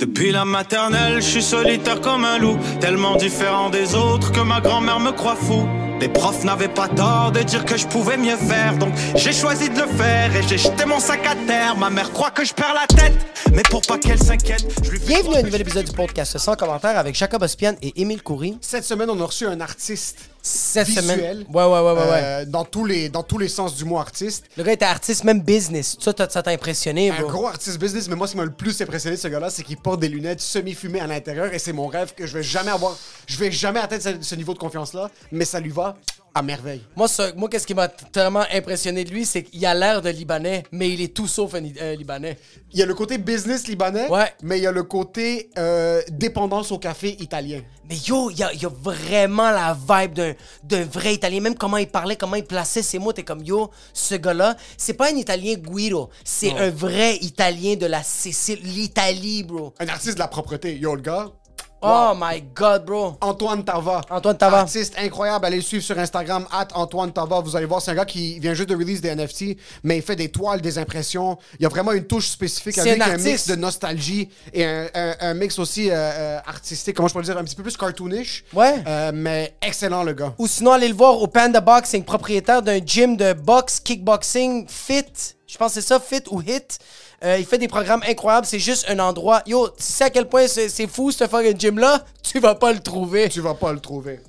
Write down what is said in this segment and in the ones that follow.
Depuis la maternelle, je suis solitaire comme un loup, tellement différent des autres que ma grand-mère me croit fou. Les profs n'avaient pas tort de dire que je pouvais mieux faire, donc j'ai choisi de le faire et j'ai jeté mon sac à terre. Ma mère croit que je perds la tête, mais pour pas qu'elle s'inquiète, je lui fais Bienvenue à un nouvel épisode du podcast sans commentaire avec Jacob Ospian et Émile Coury. Cette semaine, on a reçu un artiste Cette visuel. semaine. Ouais, ouais, ouais, ouais. ouais. euh, dans, tous les, dans tous les sens du mot artiste. Le gars était artiste, même business. Ça, t'as- ça t'a impressionné, Un bro? gros artiste business, mais moi, ce qui m'a le plus impressionné de ce gars-là, c'est qu'il porte des lunettes semi-fumées à l'intérieur et c'est mon rêve que je vais jamais avoir. Je vais jamais atteindre ce, ce niveau de confiance-là, mais ça lui va à merveille. Moi, ça- moi qu'est-ce qui m'a tellement impressionné de lui, c'est qu'il a l'air de Libanais, mais il est tout sauf un, un Libanais. Il y a le côté business libanais, Ouais. mais il y a le côté euh, dépendance au café italien. Mais yo, il y a, il y a vraiment la vibe d'un, d'un vrai Italien. Même comment il parlait, comment il plaçait ses mots. T'es comme, yo, ce gars-là, c'est pas un Italien Guido. C'est un vrai Italien de la Sicile, l'Italie, bro. Un artiste de la propreté. Yo, le gars. Oh my God, bro. Antoine Tava. Antoine Tava. Artiste incroyable. Allez le suivre sur Instagram, at Antoine Tava. Vous allez voir, c'est un gars qui vient juste de release des NFT, mais il fait des toiles, des impressions. Il y a vraiment une touche spécifique à lui, un mix de nostalgie et un, un- un mix aussi euh, euh, artistique, comment je peux le dire, un petit peu plus cartoonish. Ouais. Euh, mais excellent, le gars. Ou sinon, allez le voir au Panda Boxing, propriétaire d'un gym de boxe, kickboxing, fit. Je pense que c'est ça, fit ou hit. Euh, il fait des programmes incroyables. C'est juste un endroit. Yo, tu sais à quel point c'est fou ce fucking gym-là? Tu vas pas le trouver. Tu vas pas le trouver.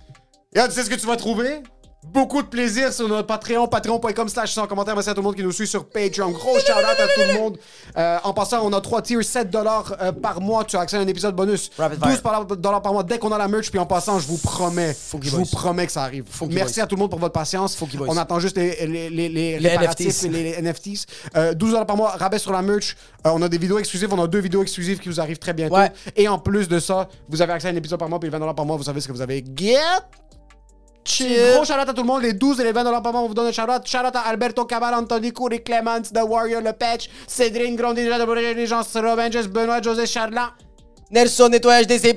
Et tu sais ce que tu vas trouver? Beaucoup de plaisir sur notre Patreon, patreon.com slash sans commentaire. Merci à tout le monde qui nous suit sur Patreon. Gros shout out à tout le monde. Euh, en passant, on a trois tiers, 7 dollars euh, par mois. Tu as accès à un épisode bonus. Rapid 12 fire. par- dollars par mois dès qu'on a la merch. Puis en passant, je vous promets, Funky je Boys. vous promets que ça arrive. Funky Merci Boys. à tout le monde pour votre patience. On attend juste les, les, les, les Les NFTs. les, NFTs. Euh, 12 dollars par mois, rabais sur la merch. Euh, on a des vidéos exclusives. On a deux vidéos exclusives qui vous arrivent très bientôt. Ouais. Et en plus de ça, vous avez accès à un épisode par mois. Puis 20 dollars par mois, vous savez ce que vous avez. Get Chill. Gros shout à tout le monde, les 12 et les 20 dollars par mois, on vous donne un shout out. Shout à Alberto Cabal, Anthony Coury, Clements, The Warrior, Le Patch, Cédrine, Grandi, les gens, Robin, Benoît, José Charland. Nelson, nettoyage DC+,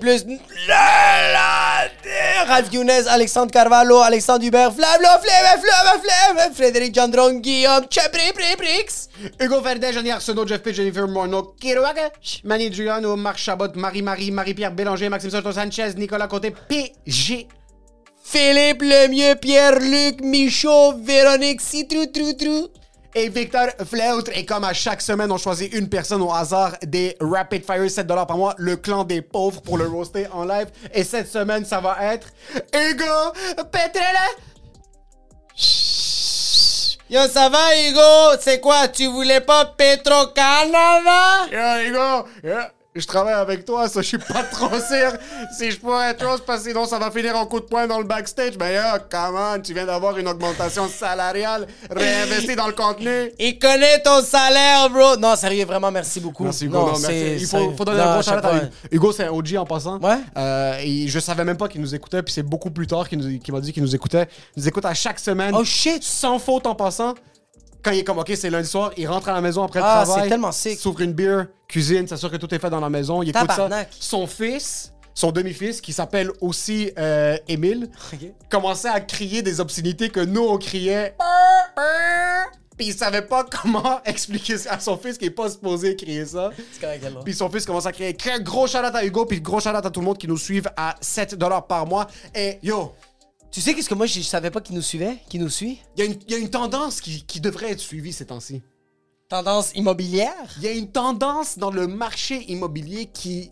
Ralph Younes, Alexandre Carvalho, Alexandre Hubert, Flavlo, Flemme, Flemme, Flemme, Frédéric Gendron, Guillaume, Chepri, Pri, Prix. Hugo Verdet, Johnny Arsenault, Jeff Pitt, Jennifer Morneau, Kirouaga, Manny Giuliano, Marc Chabot, Marie-Marie, Marie-Pierre Bélanger, Maxime Soto Sanchez, Nicolas Côté, PG. Philippe Lemieux, Pierre-Luc, Michaud, Véronique, Citrou, Trou, Trou. Et Victor Fleutre. Et comme à chaque semaine, on choisit une personne au hasard des Rapid Fire 7 dollars par mois, le clan des pauvres pour le roaster en live. Et cette semaine, ça va être Hugo Petrella. Yo, ça va, Hugo? C'est quoi, tu voulais pas Petro-Canada? Yeah, Hugo, yeah. Je travaille avec toi, ça, je suis pas trop sûr si je pourrais être chose parce que sinon ça va finir en coup de poing dans le backstage. Mais yeah, come on, tu viens d'avoir une augmentation salariale réinvestie dans le contenu. Il connaît ton salaire, bro. Non, sérieux, vraiment, merci beaucoup. Merci Hugo, Non, non, merci. c'est- Il faut, faut donner non, un gros shout-out à. Hugo. Hugo, c'est un OG en passant. Ouais. Euh, et je savais même pas qu'il nous écoutait, puis c'est beaucoup plus tard qu'il m'a dit qu'il nous écoutait. Il nous écoute à chaque semaine. Oh, shit. Sans faute en passant. Quand il est comme, OK, c'est lundi soir, il rentre à la maison après Ah, le travail. c'est tellement sick. S'ouvre une bière, cuisine, s'assure que tout est fait dans la maison. Il écoute Tabarnak. ça. Son fils, son demi-fils, qui s'appelle aussi euh, Émile, commençait à crier des obscénités que nous, on criait. Puis il savait pas comment expliquer ça à son fils qui est pas supposé crier ça. correct, alors. Puis son fils commence à crier Que gros shout à Hugo, puis gros shout à tout le monde qui nous suivent à 7 par mois. Et yo, Tu sais qu'est-ce que moi, je savais pas qu'il nous suivait? Qu'il nous suit? il y, a une- il y a une tendance qui, qui devrait être suivie ces temps-ci. Tendance immobilière? Il y a une tendance dans le marché immobilier qui,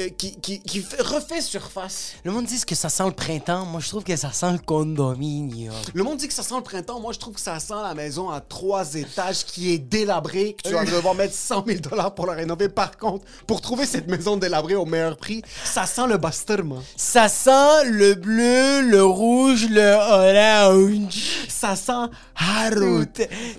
euh, qui, qui, qui fait- refait surface. Le monde dit que ça sent le printemps. Moi, je trouve que ça sent le condominium. Le monde dit que ça sent le printemps. Moi, je trouve que ça sent la maison à trois étages qui est délabrée, que tu vas devoir mettre 100 000 pour la rénover. Par contre, pour trouver cette maison délabrée au meilleur prix, ça sent le basturma. Ça sent le bleu, le rouge, le orange. Ça sent Harut.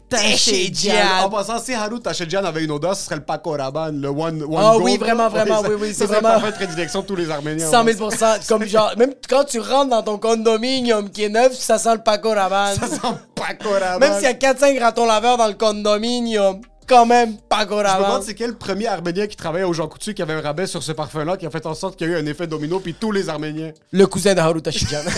Tachedjan. En passant, si Harut Tachedjan avait une odeur, ce serait le Paco Rabanne, le One, one Ah Gold, oui, vraiment, vraiment, ça- oui, oui, ça c'est serait la parfaite prédilection de tous les Arméniens. 100 000 Comme genre, même quand tu rentres dans ton condominium qui est neuf, ça sent le Paco Rabanne. Ça sent Paco Rabanne. Même s'il y a 4-5 ratons laveurs dans le condominium, quand même Paco Je me demande c'est quel premier Arménien qui travaillait au Jean Coutu qui avait un rabais sur ce parfum-là qui a fait en sorte qu'il y a eu un effet domino puis tous les Arméniens. Le cousin de Haru Tachidjan.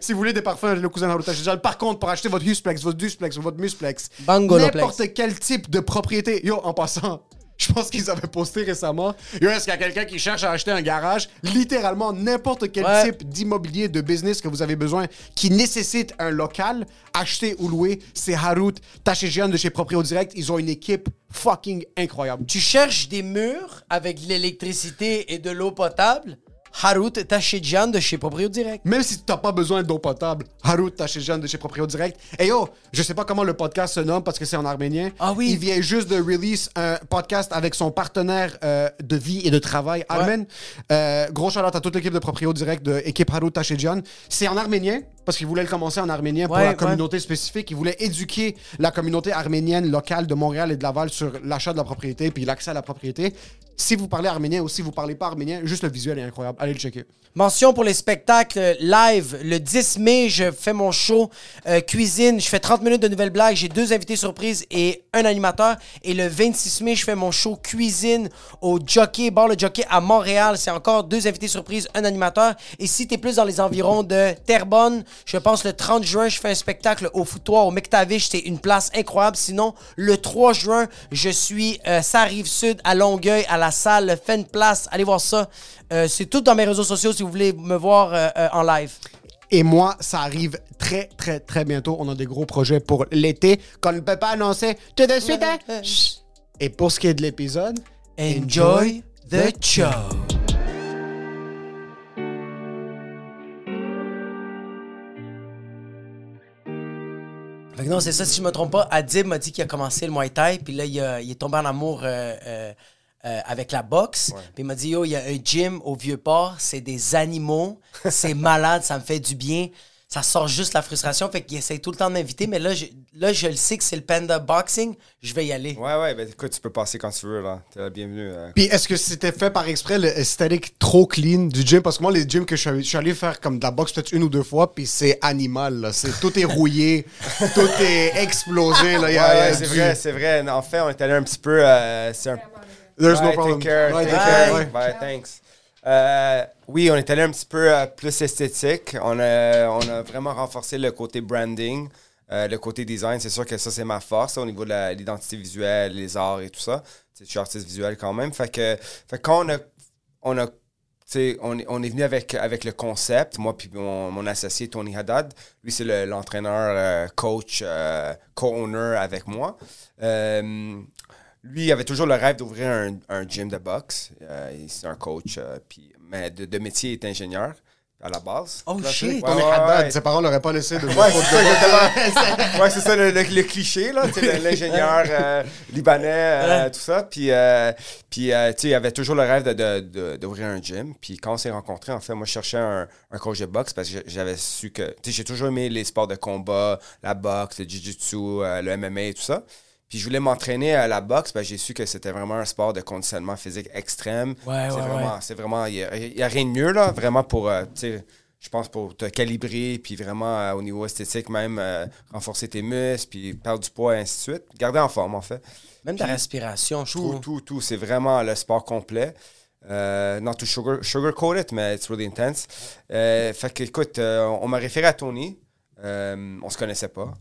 Si vous voulez des parfums, le cousin Haruta Shijal. Par contre, pour acheter votre Husplex, votre Dusplex ou votre Musplex, n'importe quel type de propriété. Yo, en passant, je pense qu'ils avaient posté récemment. Yo, est-ce qu'il y a quelqu'un qui cherche à acheter un garage? Littéralement, n'importe quel Ouais. type d'immobilier, de business que vous avez besoin qui nécessite un local, acheter ou louer, c'est Harut Tachéjian de chez Proprio Direct. Ils ont une équipe fucking incroyable. tu cherches des murs avec de l'électricité et de l'eau potable? Harut Tachidjan de chez Proprio Direct. Même si tu n'as pas besoin d'eau potable, Harut Tachéjian de chez Proprio Direct. Et yo, je sais pas comment le podcast se nomme parce que c'est en arménien. Ah oui. Il vient juste de release un podcast avec son partenaire euh, de vie et de travail, Armen. Euh, gros shout à toute l'équipe de Proprio Direct de équipe Harut Tachéjian. C'est en arménien parce qu'il voulait le commencer en arménien pour Ouais, la ouais. communauté spécifique. Il voulait éduquer la communauté arménienne locale de Montréal et de Laval sur l'achat de la propriété puis l'accès à la propriété. Si vous parlez arménien ou si vous parlez pas arménien, juste le visuel est incroyable. Allez le checker. Mention pour les spectacles live. Le 10 mai, je fais mon show euh, cuisine. Je fais 30 minutes de nouvelles blagues. J'ai deux invités surprises et un animateur. Et le 26 mai, je fais mon show cuisine au Jockey, bar le Jockey à Montréal. C'est encore deux invités surprises, un animateur. Et si t'es plus dans les environs de Terrebonne, je pense le 30 juin, je fais un spectacle au foutoir au McTavish. C'est une place incroyable. Sinon, le 3 juin, je suis euh, ça rive sud à Longueuil à la salle Fen Place. Allez voir ça. Euh, c'est tout dans mes réseaux sociaux si vous voulez me voir euh, euh, en live. Et moi, ça arrive très, très, très bientôt. On a des gros projets pour l'été qu'on ne peut pas annoncer tout de suite. hein? Et pour ce qui est de l'épisode, Enjoy the show. Fait que non, c'est ça, si je me trompe pas, Adib m'a dit qu'il a commencé le Muay Thai, puis là, il, a- il est tombé en amour euh, euh, euh, avec la boxe. Puis il m'a dit, yo, il y a un gym au Vieux-Port, c'est des animaux, c'est malade, ça me fait du bien. Ça sort juste la frustration, fait qu'il essaie tout le temps de m'inviter, mais là je, là, je le sais que c'est le Panda Boxing, je vais y aller. Ouais, ouais, ben écoute, tu peux passer quand tu veux, là. T'es la bienvenue. euh. Puis est-ce que c'était fait par exprès le esthétique trop clean du gym? Parce que moi, les gyms que je suis allé, faire comme de la boxe peut-être une ou deux fois, puis c'est animal. Là. C'est, tout est rouillé, tout est explosé. Là. Ouais, il y a ouais, c'est du- vrai, c'est vrai. En fait, on est allé un petit peu. euh, c'est un... There's no problem. Take care, take care. Bye, thanks. Euh, oui, on est allé un petit peu euh, plus esthétique. On a, vraiment renforcé le côté branding, euh, le côté design. C'est sûr que ça, c'est ma force au niveau de l'identité visuelle, les arts et tout ça. Je suis artiste visuel quand même. Fait que, quand on a, on a on, est- venu avec, le concept, moi puis mon, associé Tony Haddad. Lui, c'est le- l'entraîneur, coach, co-owner avec moi. Lui, il avait toujours le rêve d'ouvrir un, un gym de boxe. Euh, il- c'est un coach, euh, puis, mais de, de métier, il est ingénieur à la base. Oh Là, shit! ouais, Tony ouais, Haddad, ouais. ses parents l'auraient pas laissé de Ouais, c'est ça, c'est ça le, le- le cliché, là, l'ingénieur euh, libanais, euh, tout ça. Puis, euh, puis euh, tu sais, il avait toujours le rêve de- de- de- d'ouvrir un gym. Puis quand on s'est rencontrés, en fait, moi, je cherchais un, un coach de boxe parce que j'avais su que, tu sais, j'ai toujours aimé les sports de combat, la boxe, le jiu-jitsu, euh, le MMA et tout ça. Puis je voulais m'entraîner à la boxe, que j'ai su que c'était vraiment un sport de conditionnement physique extrême. Ouais, c'est ouais, vraiment, ouais. c'est vraiment, il n'y a, rien de mieux, là, vraiment pour, euh, tu sais, je pense pour te calibrer, puis vraiment euh, au niveau esthétique même, euh, renforcer tes muscles, puis perdre du poids, et ainsi de suite. Garder en forme, en fait. Même ta respiration, je Tout, trouve. tout, tout. C'est vraiment le sport complet. Euh, not to sugar, sugarcoat it, mais it's really intense. Euh, fait que, écoute, on m'a référé à Tony. On se connaissait pas.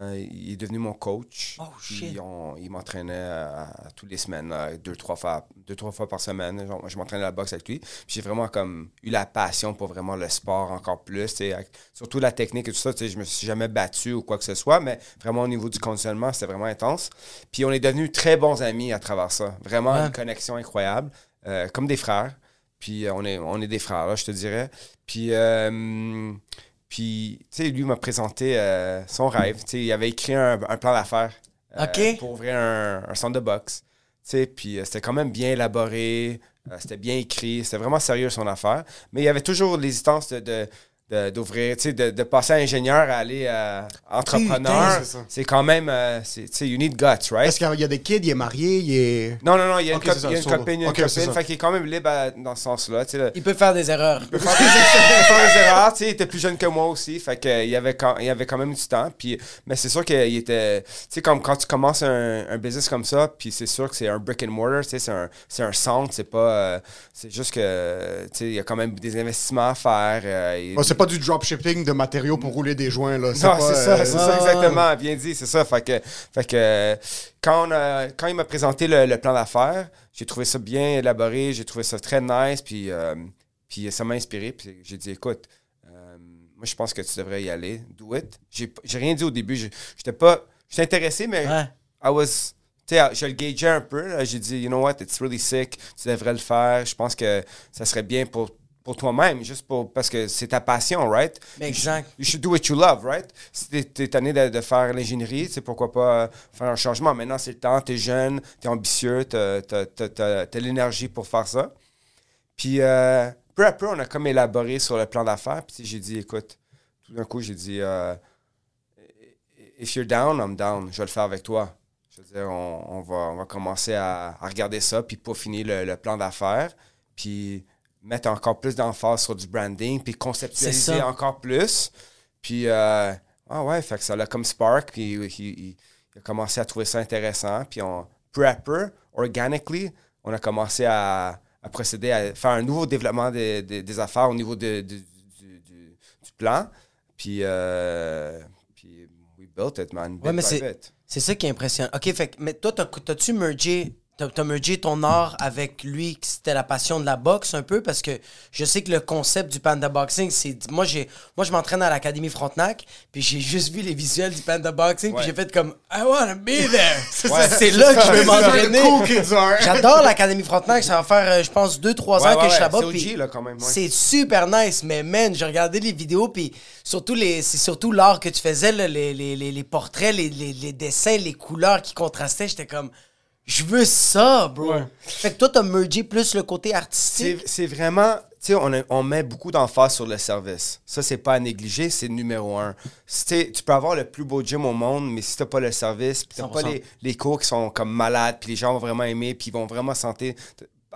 Euh, il est devenu mon coach. Oh, shit. on- il m'entraînait tous les semaines, là, deux, trois fois, deux, trois fois par semaine. Genre, je m'entraînais à la boxe avec lui. J'ai vraiment comme eu la passion pour vraiment le sport encore plus. avec- surtout la technique et tout ça. Je me suis jamais battu ou quoi que ce soit, mais vraiment au niveau du conditionnement, c'était vraiment intense. Puis on est devenus très bons amis à travers ça. Vraiment Ouais. une connexion incroyable, euh, comme des frères. Puis euh, on est, on est des frères, là, je te dirais. Puis, euh, puis tu sais, lui m'a présenté euh, son rêve. Tu sais, il avait écrit un, un plan d'affaires euh, pour ouvrir un, un centre de boxe. Tu sais, puis euh, c'était quand même bien élaboré, c'était bien écrit, c'était vraiment sérieux son affaire. Mais il y avait toujours l'hésitance de- d'ouvrir, tu sais, de, de passer à ingénieur à aller à entrepreneur. c'est ça. c'est quand même, euh, c'est- tu sais, you need guts, right? Est-ce qu'il y a des kids, il est marié, il est. Non, non, non, il y a une, Ok, cop- c'est ça, il y a une solo. copine, il y a une copine, fait qu'il est quand même libre à- dans ce sens-là. tu sais, le- Il peut faire des erreurs. peut faire des, il peut faire des erreurs, tu sais, il était plus jeune que moi aussi, fait que, euh, il, avait quand, il avait quand même du temps, puis, mais c'est sûr qu'il était, tu sais, comme quand tu commences un, un business comme ça, puis c'est sûr que c'est un brick and mortar, tu sais, c'est un, c'est un centre, c'est pas, euh, c'est juste que, tu sais, il y a quand même des investissements à faire. euh, pas du dropshipping de matériaux pour rouler des joints, là. non, pas, c'est ça, euh, c'est ça ouais, exactement, bien dit, c'est ça. Fait que, fait que euh, quand, on a- quand il m'a présenté le, le plan d'affaires, j'ai trouvé ça bien élaboré, j'ai trouvé ça très nice, puis, euh, puis ça m'a inspiré. Puis j'ai dit, écoute, euh, moi je pense que tu devrais y aller, do it. J'ai j'ai rien dit au début, j'étais pas, j'étais intéressé, mais Ouais. I was, tu sais, je le gageais un peu. là. J'ai dit, you know what, it's really sick, tu devrais le faire. Je pense que ça serait bien pour, pour toi-même, juste pour, parce que c'est ta passion, right? Exact. You should do what you love, right? Si t'es- t'es tanné de, de faire l'ingénierie, c'est pourquoi pas euh, faire un changement. Maintenant, c'est le temps, t'es jeune, t'es ambitieux, t'as t'as- t'as- t'as- t'as l'énergie pour faire ça. Puis, euh, peu à peu, on a comme élaboré sur le plan d'affaires. Puis j'ai dit, écoute, tout d'un coup, j'ai dit, euh, if you're down, I'm down. Je vais le faire avec toi. Je veux dire, on, on va, on va commencer à, à regarder ça, puis peaufiner le, le plan d'affaires, puis mettre encore plus d'emphase sur du branding, puis conceptualiser encore plus. Puis, euh, ah ouais, fait que ça l'a comme spark, puis il, il- il a commencé à trouver ça intéressant. Puis, on, peu à peu, organically, on a commencé à, à procéder à faire un nouveau développement des, des- des affaires au niveau de- de- du, du- du plan. Puis, euh, puis, we built it, man. bit Ouais, mais by c'est- bit. C'est ça qui est impressionnant. OK, fait que, mais toi, t'as- t'as-tu mergé, t'as, t'as mergé ton art avec lui, que c'était la passion de la boxe un peu? Parce que je sais que le concept du Panda Boxing, c'est... Moi, j'ai, moi je m'entraîne à l'Académie Frontenac, puis j'ai juste vu les visuels du Panda Boxing, Ouais. puis j'ai fait comme « I wanna be there! Ouais. C'est là que je veux m'entraîner. J'adore l'Académie Frontenac. Ça va faire, euh, je pense, 2-3 Ouais, ans que je suis là-bas. c'est super nice, mais man, j'ai regardé les vidéos, puis surtout, les, c'est surtout l'art que tu faisais, là, les, les, les, les portraits, les, les, les dessins, les couleurs qui contrastaient. J'étais comme, je veux ça, bro. Fait que toi, t'as mergé plus le côté artistique. C'est vraiment, tu sais, on, met beaucoup d'emphase sur le service. Ça, c'est pas à négliger, c'est numéro un. T'es- tu peux avoir le plus beau gym au monde, mais si t'as pas le service, puis t'as pas 100%. les, les cours qui sont comme malades, puis les gens vont vraiment aimer, puis ils vont vraiment sentir,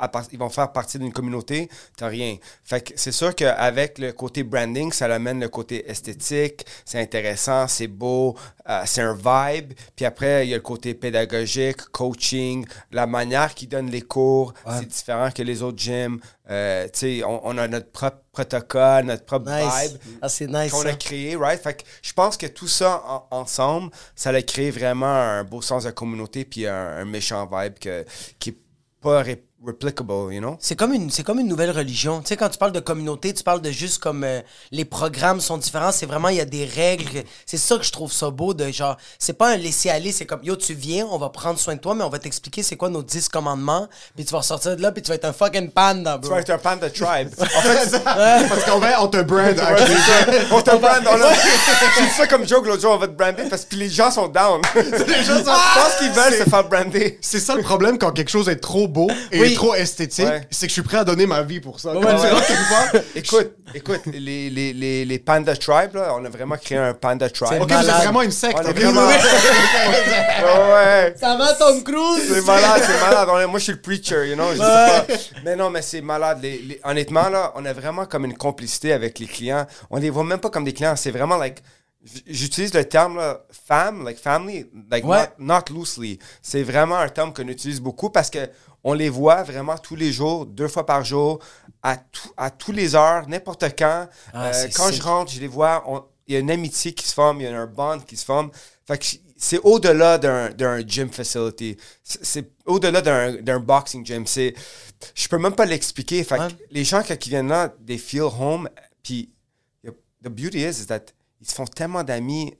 part- ils vont faire partie d'une communauté, t'as rien. Fait que c'est sûr qu'avec le côté branding, ça amène le côté esthétique, c'est intéressant, c'est beau, euh, c'est un vibe. Puis après, il y a le côté pédagogique, coaching, la manière qu'ils donnent les cours, c'est différent que les autres gyms. Euh, tu sais, on, on a notre propre protocole, notre propre Nice. vibe Ah, nice, qu'on a créé, right? Fait que je pense que tout ça en- ensemble, ça a créé vraiment un beau sens de communauté puis un, un méchant vibe que, qui est pas replicable, you know? C'est comme une c'est comme une nouvelle religion. Tu sais quand tu parles de communauté, tu parles de juste comme euh, les programmes sont différents, c'est vraiment il y a des règles. C'est ça que je trouve ça beau de genre c'est pas un laisser aller, c'est comme yo tu viens, on va prendre soin de toi mais on va t'expliquer c'est quoi nos 10 commandements, puis tu vas ressortir de là puis tu vas être un fucking panda, bro. Tu vas être un panda tribe. En fait, Parce qu'en vrai, on te brand. actually. on te brand, on a- J'ai comme joke l'autre jour, on va te brander parce que les gens sont down. les gens sont... Je pense qu'ils veulent se faire brander. C'est ça le problème quand quelque chose est trop beau et Oui. Trop esthétique, Ouais. c'est que je suis prêt à donner ma vie pour ça. Ouais, ouais. Écoute, écoute, les, les, les, les Panda Tribe, là, on a vraiment créé un Panda Tribe. C'est Ok, vous êtes Malade. vraiment une secte. On vraiment... ouais. Ça va Tom Cruise? C'est malade, c'est malade. On est- moi, je suis le preacher, you know. je dis pas. Mais non, mais c'est malade. Les- les- honnêtement, là, on a vraiment comme une complicité avec les clients. On les voit même pas comme des clients. C'est vraiment like. J'utilise le terme là, fam, like family, like Ouais. not, not loosely. C'est vraiment un terme qu'on utilise beaucoup parce que on les voit vraiment tous les jours, deux fois par jour, à, tout, à tous les heures, n'importe quand. Ah, Euh, quand sick. je rentre, je les vois. il y a une amitié qui se forme, il y a un bond qui se forme. Fait que c'est au-delà d'un gym facility. C'est au-delà d'un boxing gym. C'est, je peux même pas l'expliquer. Fait que les gens quand ils viennent là, they feel home. Puis the beauty is, is that ils se font tellement d'amis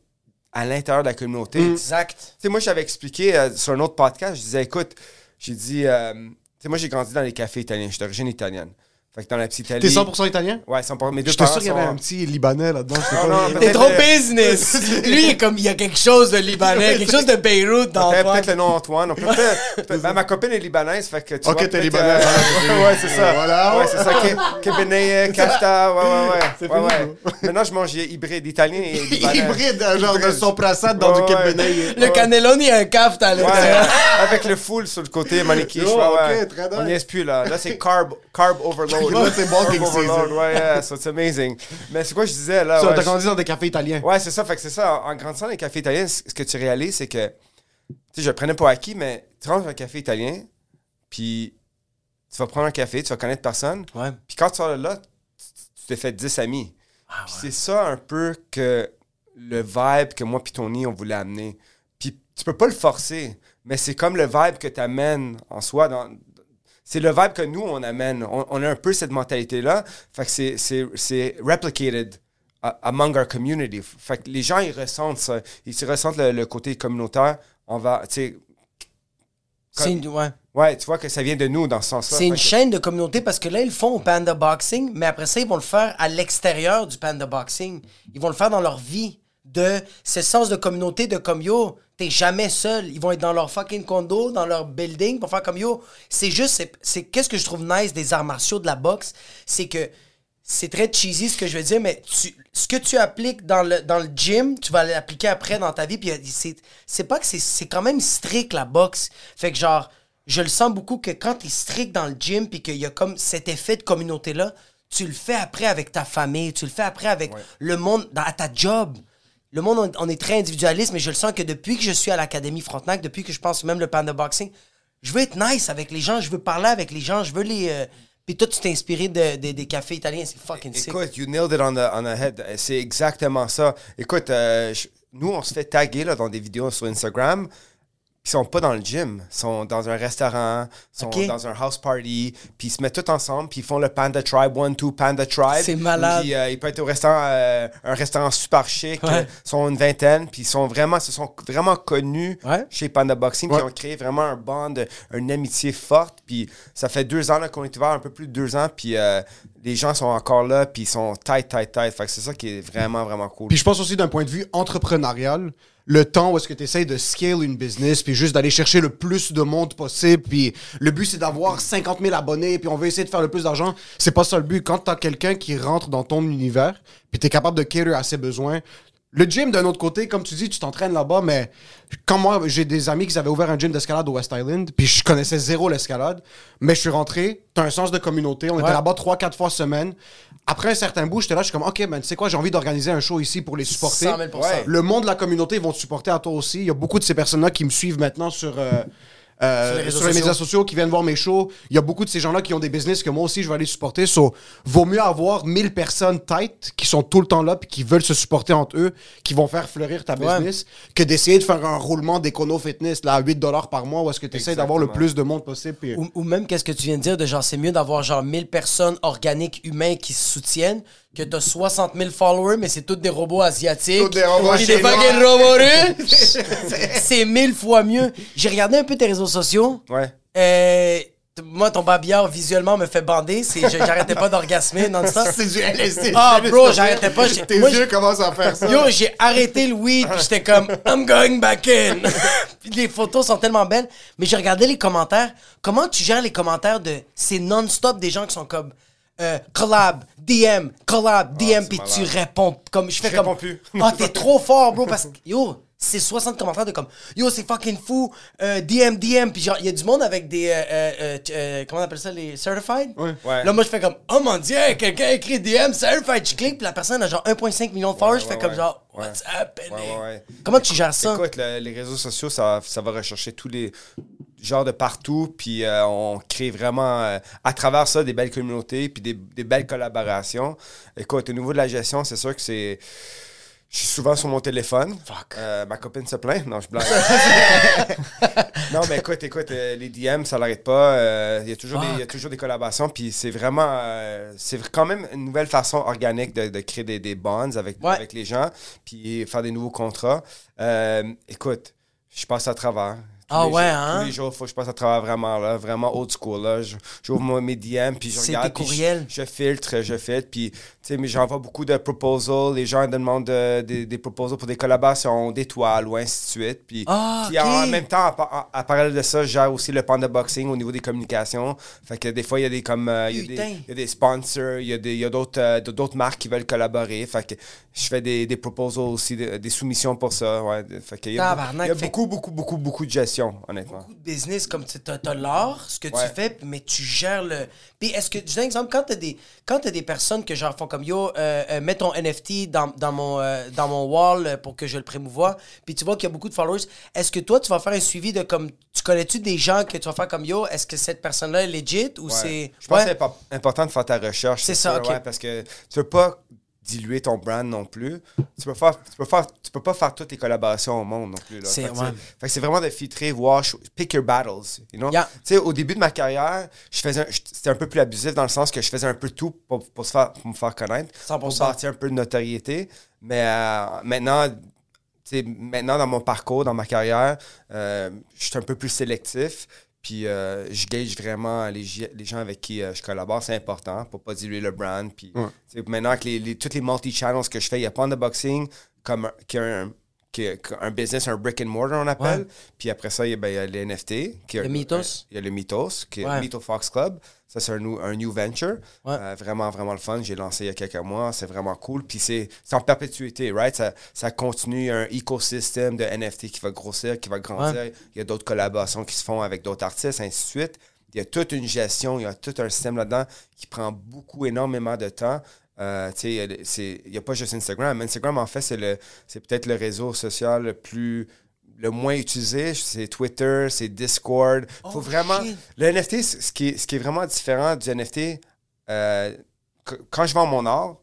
à l'intérieur de la communauté. Mm. Exact. Tu sais, moi, j'avais expliqué euh, sur un autre podcast, je disais, écoute, j'ai dit, euh, tu sais, moi, j'ai grandi dans les cafés italiens, je suis d'origine italienne. Fait que dans la petite Italie. T'es 100% italien? Ouais, 100%. Mes deux J'étais parents sûr qu'il y avait sont- un petit Libanais là-dedans. j'étais Non, pas- non, T'es peut-être, trop business. Lui, il est comme, il y a quelque chose de libanais, quelque chose de Beyrouth dans Peut-être toi. peut-être le nom Antoine. on peut peut-être- peut- ben, ma copine est libanaise, fait que tu Ok, vois, t'es peut-être, libanaise, euh, voilà. ouais, c'est ça. Voilà. Ouais, c'est ça. Ke- Kebeneye, Kafta, ouais, ouais, ouais. C'est ouais, fini, ouais. Maintenant, je mange hybride italien et libanais. Hybride, un genre de Hybride. son prassade dans Ouais, du ouais. Le cannelloni, il y a un Ouais, l'intérieur. avec le full sur le côté, maniquiche. Oh, ouais, ok, ouais. très nice. On n'y est plus, là. Là, c'est carb, carb overload. Là, c'est bulking season. ouais, yeah, so it's amazing. Mais c'est quoi je disais, là? Ça, ouais, T'as grandi dans des cafés italiens. Ouais, c'est ça. Fait que c'est ça. En, grandissant dans les cafés italiens, ce que tu réalises, c'est que, tu sais, je le prenais pas acquis, mais tu rentres dans un café italien, puis tu vas prendre un café, tu vas connaître personne, Ouais. puis quand tu sors de là, tu t'es fait 10 amis. Puis c'est ça un peu que le vibe que moi puis Tony, on voulait amener. Puis tu peux pas le forcer, mais c'est comme le vibe que tu amènes en soi. Dans, c'est le vibe que nous, on amène. On, on a un peu cette mentalité-là. Fait que c'est, c'est, c'est replicated among our community. Fait que les gens, ils ressentent ça. Ils se ressentent le, le côté communautaire. On va, tu sais, C'est une, ouais. ouais, tu vois que ça vient de nous dans ce sens-là. C'est une que- chaîne de communauté parce que là, ils le font au Panda Boxing, mais après ça, ils vont le faire à l'extérieur du Panda Boxing. Ils vont le faire dans leur vie. De ce sens de communauté, de comme yo, t'es jamais seul. Ils vont être dans leur fucking condo, dans leur building, pour faire comme yo. C'est juste, c'est- qu'est-ce que je trouve nice des arts martiaux, de la boxe, c'est que c'est très cheesy ce que je veux dire, mais tu, ce que tu appliques dans le, dans le gym, tu vas l'appliquer après dans ta vie. Puis euh, c'est, c'est pas que c'est, c'est quand même strict la boxe. Fait que genre, je le sens beaucoup que quand t'es strict dans le gym, puis qu'il y a comme cet effet de communauté-là, tu le fais après avec ta famille, tu le fais après avec le monde, dans, à ta job. Le monde, on, est très individualiste, mais je le sens que depuis que je suis à l'Académie Frontenac, depuis que je pense même le Panda Boxing, je veux être nice avec les gens, je veux parler avec les gens, je veux les. euh, Puis toi, tu t'es inspiré de, de- des cafés italiens, c'est fucking sick. Écoute, you nailed it on the, on the head. C'est exactement ça. Écoute, euh, nous, on se fait taguer là, dans des vidéos sur Instagram. Ils sont pas dans le gym. Ils sont dans un restaurant, ils sont dans un house party, puis ils se mettent tous ensemble, puis ils font le Panda Tribe, One, Two Panda Tribe. C'est malade. Puis euh, ils peuvent être au restaurant, euh, un restaurant super chic. Ouais. euh, Ils sont une vingtaine, puis ils sont vraiment, se sont vraiment connus Ouais. chez Panda Boxing, Ouais. qui ont créé vraiment un bond, une amitié forte. Puis ça fait deux ans là, qu'on est ouvert, un peu plus de deux ans, puis euh, les gens sont encore là, puis ils sont tight, tight, tight. Fait que c'est ça qui est vraiment, vraiment cool. Puis je pense aussi d'un point de vue entrepreneurial, le temps où est-ce que tu essayes de scale une business, puis juste d'aller chercher le plus de monde possible, puis le but c'est d'avoir 50 000 abonnés, puis on veut essayer de faire le plus d'argent. C'est pas ça le but. Quand t'as quelqu'un qui rentre dans ton univers, puis t'es capable de cater à ses besoins, le gym, d'un autre côté, comme tu dis, tu t'entraînes là-bas, mais quand moi, j'ai des amis qui avaient ouvert un gym d'escalade au West Island, puis je connaissais zéro l'escalade, mais je suis rentré, t'as un sens de communauté, on était là-bas trois, quatre fois semaine. Après un certain bout, j'étais là, je suis comme, OK, man, tu sais quoi, j'ai envie d'organiser un show ici pour les supporter. 100 000 Ouais. Le monde de la communauté vont te supporter à toi aussi. Il y a beaucoup de ces personnes-là qui me suivent maintenant sur, euh, euh, Sur les sur les médias sociaux, qui viennent voir mes shows. Il y a beaucoup de ces gens-là qui ont des business que moi aussi je vais aller supporter. So, vaut mieux avoir 1000 personnes tight qui sont tout le temps là puis qui veulent se supporter entre eux, qui vont faire fleurir ta Ouais. business, que d'essayer de faire un roulement d'écono fitness là, à 8 dollars par mois où est-ce que tu essaies d'avoir le plus de monde possible. puis- Ou, ou même qu'est-ce que tu viens de dire de genre c'est mieux d'avoir genre 1000 personnes organiques humains qui se soutiennent que t'as 60 000 followers mais c'est tous des robots asiatiques Tous des robots Puis des fucking robots russes c'est mille fois mieux j'ai regardé un peu tes réseaux sociaux Ouais. Euh, moi ton babillard visuellement me fait bander c'est je- j'arrêtais pas d'orgasmer non-stop C'est du LSD. Ah, bro, j'arrêtais pas, j'ai- Tes moi, yeux j'ai- commencent à faire ça. Yo, j'ai arrêté le weed, puis j'étais comme, I'm going back in. Puis les photos sont tellement belles. Mais j'ai regardé les commentaires. Comment tu gères les commentaires de. C'est non-stop des gens qui sont comme. Euh, collab, DM, collab, DM, Ah, c'est puis tu réponds comme. Je fais Je comme. réponds plus. Ah, t'es trop fort, bro, parce que. Yo, c'est 60 commentaires de comme. Yo, c'est fucking fou. euh, DM, DM. Puis genre, il y a du monde avec des. euh, euh, comment on appelle ça, les certified? Ouais. Ouais. Là, moi, je fais comme, oh mon dieu, quelqu'un écrit DM, certified. Je clique, puis la personne a genre 1,5 million de followers. je fais ouais, comme genre, what's happening? Comment tu gères ça? Écoute, le- les réseaux sociaux, ça, ça va rechercher tous les genres de partout, puis euh, on crée vraiment, euh, à travers ça, des belles communautés, puis des, des belles collaborations. Écoute, au niveau de la gestion, c'est sûr que c'est... Je suis souvent sur mon téléphone. Fuck. Euh, ma copine se plaint. Non, je blague. non, mais écoute, écoute, euh, les DM, ça l'arrête pas. Euh, Il y, a toujours des- y a toujours des collaborations. Puis c'est vraiment. c'est quand même une nouvelle façon organique de, de créer des, des bonds avec, Ouais. avec les gens. Puis faire des nouveaux contrats. Écoute, je passe à travers. Ah les ouais, jours- hein? Tous les jours, faut que je passe à travers vraiment, là, vraiment old school. Là. Je- J'ouvre mes DM, puis je C'est regarde. tes puis je- courriels? Je, filtre, je filtre, puis sais, mais j'envoie beaucoup de proposals. Les gens demandent de- des- des proposals pour des collaborations, d'étoiles ou ainsi de suite. Puis, Ah, puis en même temps, à, par- à parallèle de ça, je gère aussi le panda boxing au niveau des communications. Fait que des fois, il y a des comme euh, il y a des- il y a des sponsors, il y a des il y a d'autres euh, d'autres marques qui veulent collaborer. Fait que je fais des, des proposals aussi, des, des soumissions pour ça. Ouais. Fait que il y a, Tabarnak, il y a fait- beaucoup, beaucoup, beaucoup, beaucoup de gestion, honnêtement. beaucoup de business comme tu as, t'as l'art, ce que Ouais. tu fais, mais tu gères le. Puis est-ce que, je donne un exemple, quand tu as des, quand t'as des personnes que genre font comme yo, euh, euh, mets ton NFT dans, dans mon, euh, dans mon wall euh, pour que je le prémouvoie, puis tu vois qu'il y a beaucoup de followers, est-ce que toi tu vas faire un suivi de comme. Tu connais-tu des gens que tu vas faire comme yo, est-ce que cette personne-là est legit ou Ouais. c'est. Je pense Ouais. que c'est impo- important de faire ta recherche. C'est ça, sûr, ok. ouais, parce que tu peux pas diluer ton brand non plus. Tu peux faire, tu peux faire, tu peux pas faire toutes les collaborations au monde non plus. là. C'est- Fait ouais. fait que c'est vraiment de filtrer, voir, pick your battles. You know? Yeah. Tu sais, au début de ma carrière, je faisais, c'était un peu plus abusif dans le sens que je faisais un peu tout pour, pour, se faire, pour me faire connaître, 100%. pour bâtir un peu de notoriété. Mais euh, maintenant, tu sais, maintenant, dans mon parcours, dans ma carrière, euh, je suis un peu plus sélectif. Puis euh, je gage vraiment les, gens avec qui euh, je collabore. C'est important pour pas diluer le brand. Puis maintenant, avec les, les- toutes les multi-channels que je fais, il y a Panda Boxing comme qui a un, qui a- qui a un business, un brick and mortar, on appelle. Ouais. Puis après ça, il y a, ben, il y a les NFT. Qui a- Le Mythos. Il y a le Mythos, qui est Ouais. Mytho Fox Club. Ça, c'est un, un new venture. Ouais. Euh, vraiment, vraiment le fun. J'ai lancé il y a quelques mois. C'est vraiment cool. Puis c'est en perpétuité, right? Ça, ça continue un écosystème de NFT qui va grossir, qui va grandir. Il y a d'autres collaborations qui se font avec d'autres artistes, ainsi de suite. Il y a toute une gestion, il y a tout un système là-dedans qui prend beaucoup, énormément de temps. Euh, il y a n'y a pas juste Instagram. Instagram, en fait, c'est peut-être le réseau social le plus le moins utilisé, c'est Twitter, c'est Discord. Faut vraiment. shit. Le NFT, ce qui, est, ce qui est vraiment différent du NFT, euh, qu- quand je vends mon art,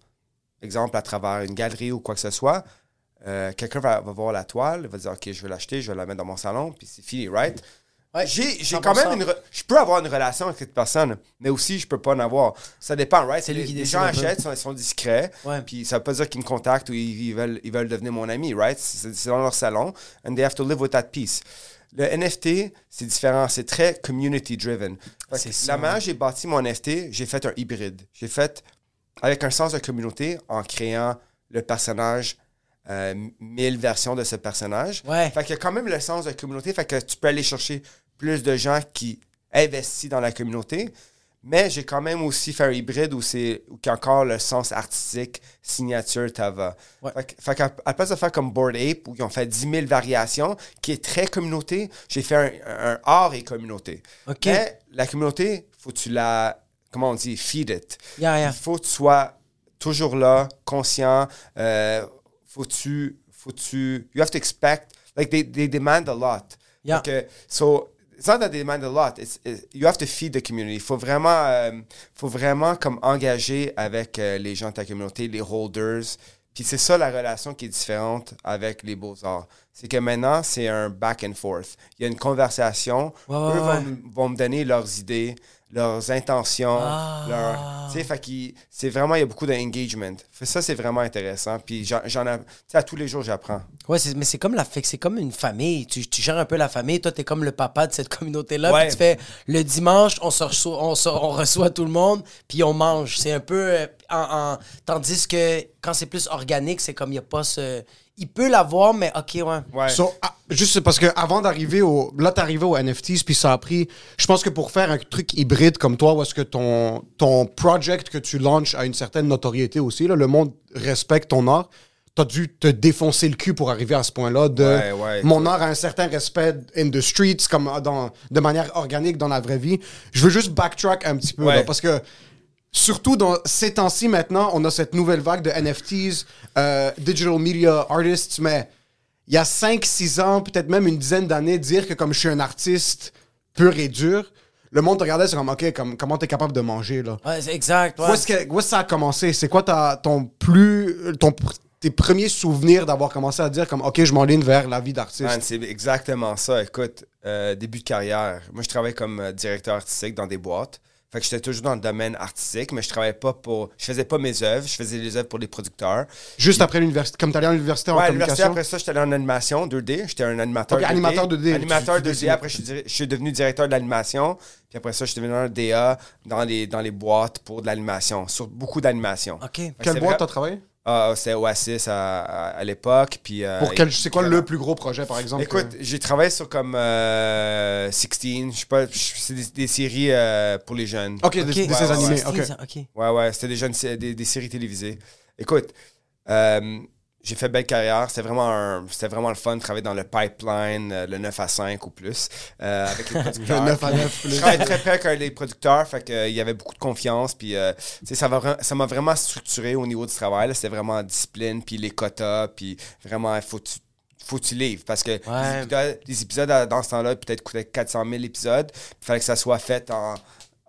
exemple à travers une galerie ou quoi que ce soit, euh, quelqu'un va, va voir la toile, va dire Ok, je vais l'acheter, je vais la mettre dans mon salon, puis c'est fini, right? Ouais, J'ai j'ai 100%. quand même une. re- Je peux avoir une relation avec cette personne, mais aussi je peux pas en avoir. Ça dépend, right? C'est lui les, qui les décide gens achètent, sont, ils sont discrets, Ouais. puis ça veut pas dire qu'ils me contactent ou ils, ils veulent, ils veulent devenir mon ami, right? C'est c'est dans leur salon, and they have to live with that peace. Le NFT, c'est différent, c'est très community driven. Fait que C'est ça. La manière j'ai bâti mon NFT, j'ai fait un hybride. J'ai fait avec un sens de communauté en créant le personnage, euh, mille versions de ce personnage. Ouais. Fait qu'il y a quand même le sens de communauté, fait que tu peux aller chercher plus de gens qui investissent dans la communauté. Mais j'ai quand même aussi fait un hybride où c'est y a encore le sens artistique, signature Tava. Ouais. Fait, qu'à à la place de faire comme Board Ape, où ils ont fait 10 000 variations, qui est très communauté, j'ai fait un, un art et communauté. OK. Mais la communauté, faut que tu la, comment on dit, feed it. Yeah, yeah. Il faut que tu sois toujours là, conscient. Euh, faut tu, faut tu, you have to expect, like they, they demand a lot. Yeah. Que, so, it's not that they demand a lot. It's, it- you have to feed the community. Il faut vraiment, euh, faut vraiment comme engager avec euh, les gens de ta communauté, les holders. Puis c'est ça la relation qui est différente avec les beaux-arts. C'est que maintenant, c'est un back and forth. Il y a une conversation. Ouais, Eux ouais. vont, vont me donner leurs idées, leurs intentions. Ah. leurs- tu sais, c'est vraiment, il y a beaucoup d'engagement. Ça, c'est vraiment intéressant. Puis j'en tu à tous les jours, j'apprends. Ouais, mais c'est comme la c'est comme une famille. Tu, tu gères un peu la famille. Toi, t'es comme le papa de cette communauté-là. Ouais. Puis tu fais le dimanche, on, se reçoit, on, se- on reçoit tout le monde, puis on mange. C'est un peu. euh, en, en- tandis que quand c'est plus organique, c'est comme il n'y a pas ce. Il peut l'avoir, mais ok, ouais. Ouais. So, ah, juste parce que avant d'arriver au. Là, t'es arrivé au NFTs, puis ça a pris. Je pense que pour faire un truc hybride comme toi, où est-ce que ton, ton project que tu lances a une certaine notoriété aussi, là, le monde respecte ton art, t'as dû te défoncer le cul pour arriver à ce point-là de. Ouais, ouais. mon art a un certain respect in the streets, comme dans, de manière organique dans la vraie vie. Je veux juste backtrack un petit peu, Ouais. là, parce que. Surtout dans ces temps-ci maintenant, on a cette nouvelle vague de NFTs, euh, digital media artists, mais il y a 5-6 ans, peut-être même une dizaine d'années, dire que comme je suis un artiste pur et dur, le monde te regardait, c'est comme, OK, comme, comment t'es capable de manger, là? Ouais, c'est exact. ouais. Où est-ce que, où est-ce que ça a commencé? C'est quoi ta, ton plus... Ton, tes premiers souvenirs d'avoir commencé à dire comme, OK, je m'enligne vers la vie d'artiste? Man, c'est exactement ça. Écoute, euh, début de carrière, moi, je travaillais comme euh, directeur artistique dans des boîtes. Fait que j'étais toujours dans le domaine artistique, mais je travaillais pas pour. Je faisais pas mes œuvres, je faisais les œuvres pour les producteurs. Juste après l'université, comme t'allais à l'université en Ouais, communication? après ça, j'étais allé en animation 2D. J'étais un animateur Ok, 2D. animateur 2D. Animateur Tu- tu 2D. dessines. Après, je suis, diri- je suis devenu directeur de l'animation. Puis après ça, je suis devenu un DA dans les, dans les boîtes pour de l'animation, sur beaucoup d'animation. OK. Quelle boîte t'as travaillé? Ah, C'était Oasis à, à, à l'époque. Puis, euh, Pour quel, c'est quoi le plus gros projet, par exemple? Écoute, j'ai travaillé sur comme euh, 16, je sais pas, c'est des, des séries euh, pour les jeunes. Ok, des, OK. des Ouais, ces ouais, animés, ouais. ok. Ouais, ouais, c'était des jeunes des, des séries télévisées. Écoute, euh, j'ai fait belle carrière. C'était vraiment, un- c'était vraiment le fun de travailler dans le pipeline, euh, le 9 à 5 ou plus, euh, avec les producteurs. Le 9 à 9 plus. Je travaillais très près avec les producteurs, fait que, euh, il y avait beaucoup de confiance. Puis, euh, tu sais, ça m'a vra- ça m'a vraiment structuré au niveau du travail. C'était vraiment discipline, puis les quotas, puis vraiment, il faut tu faut que tu livres parce que Ouais. les épisodes, les épisodes, dans ce temps-là peut-être coûtaient 400 000 épisodes. Il fallait que ça soit fait en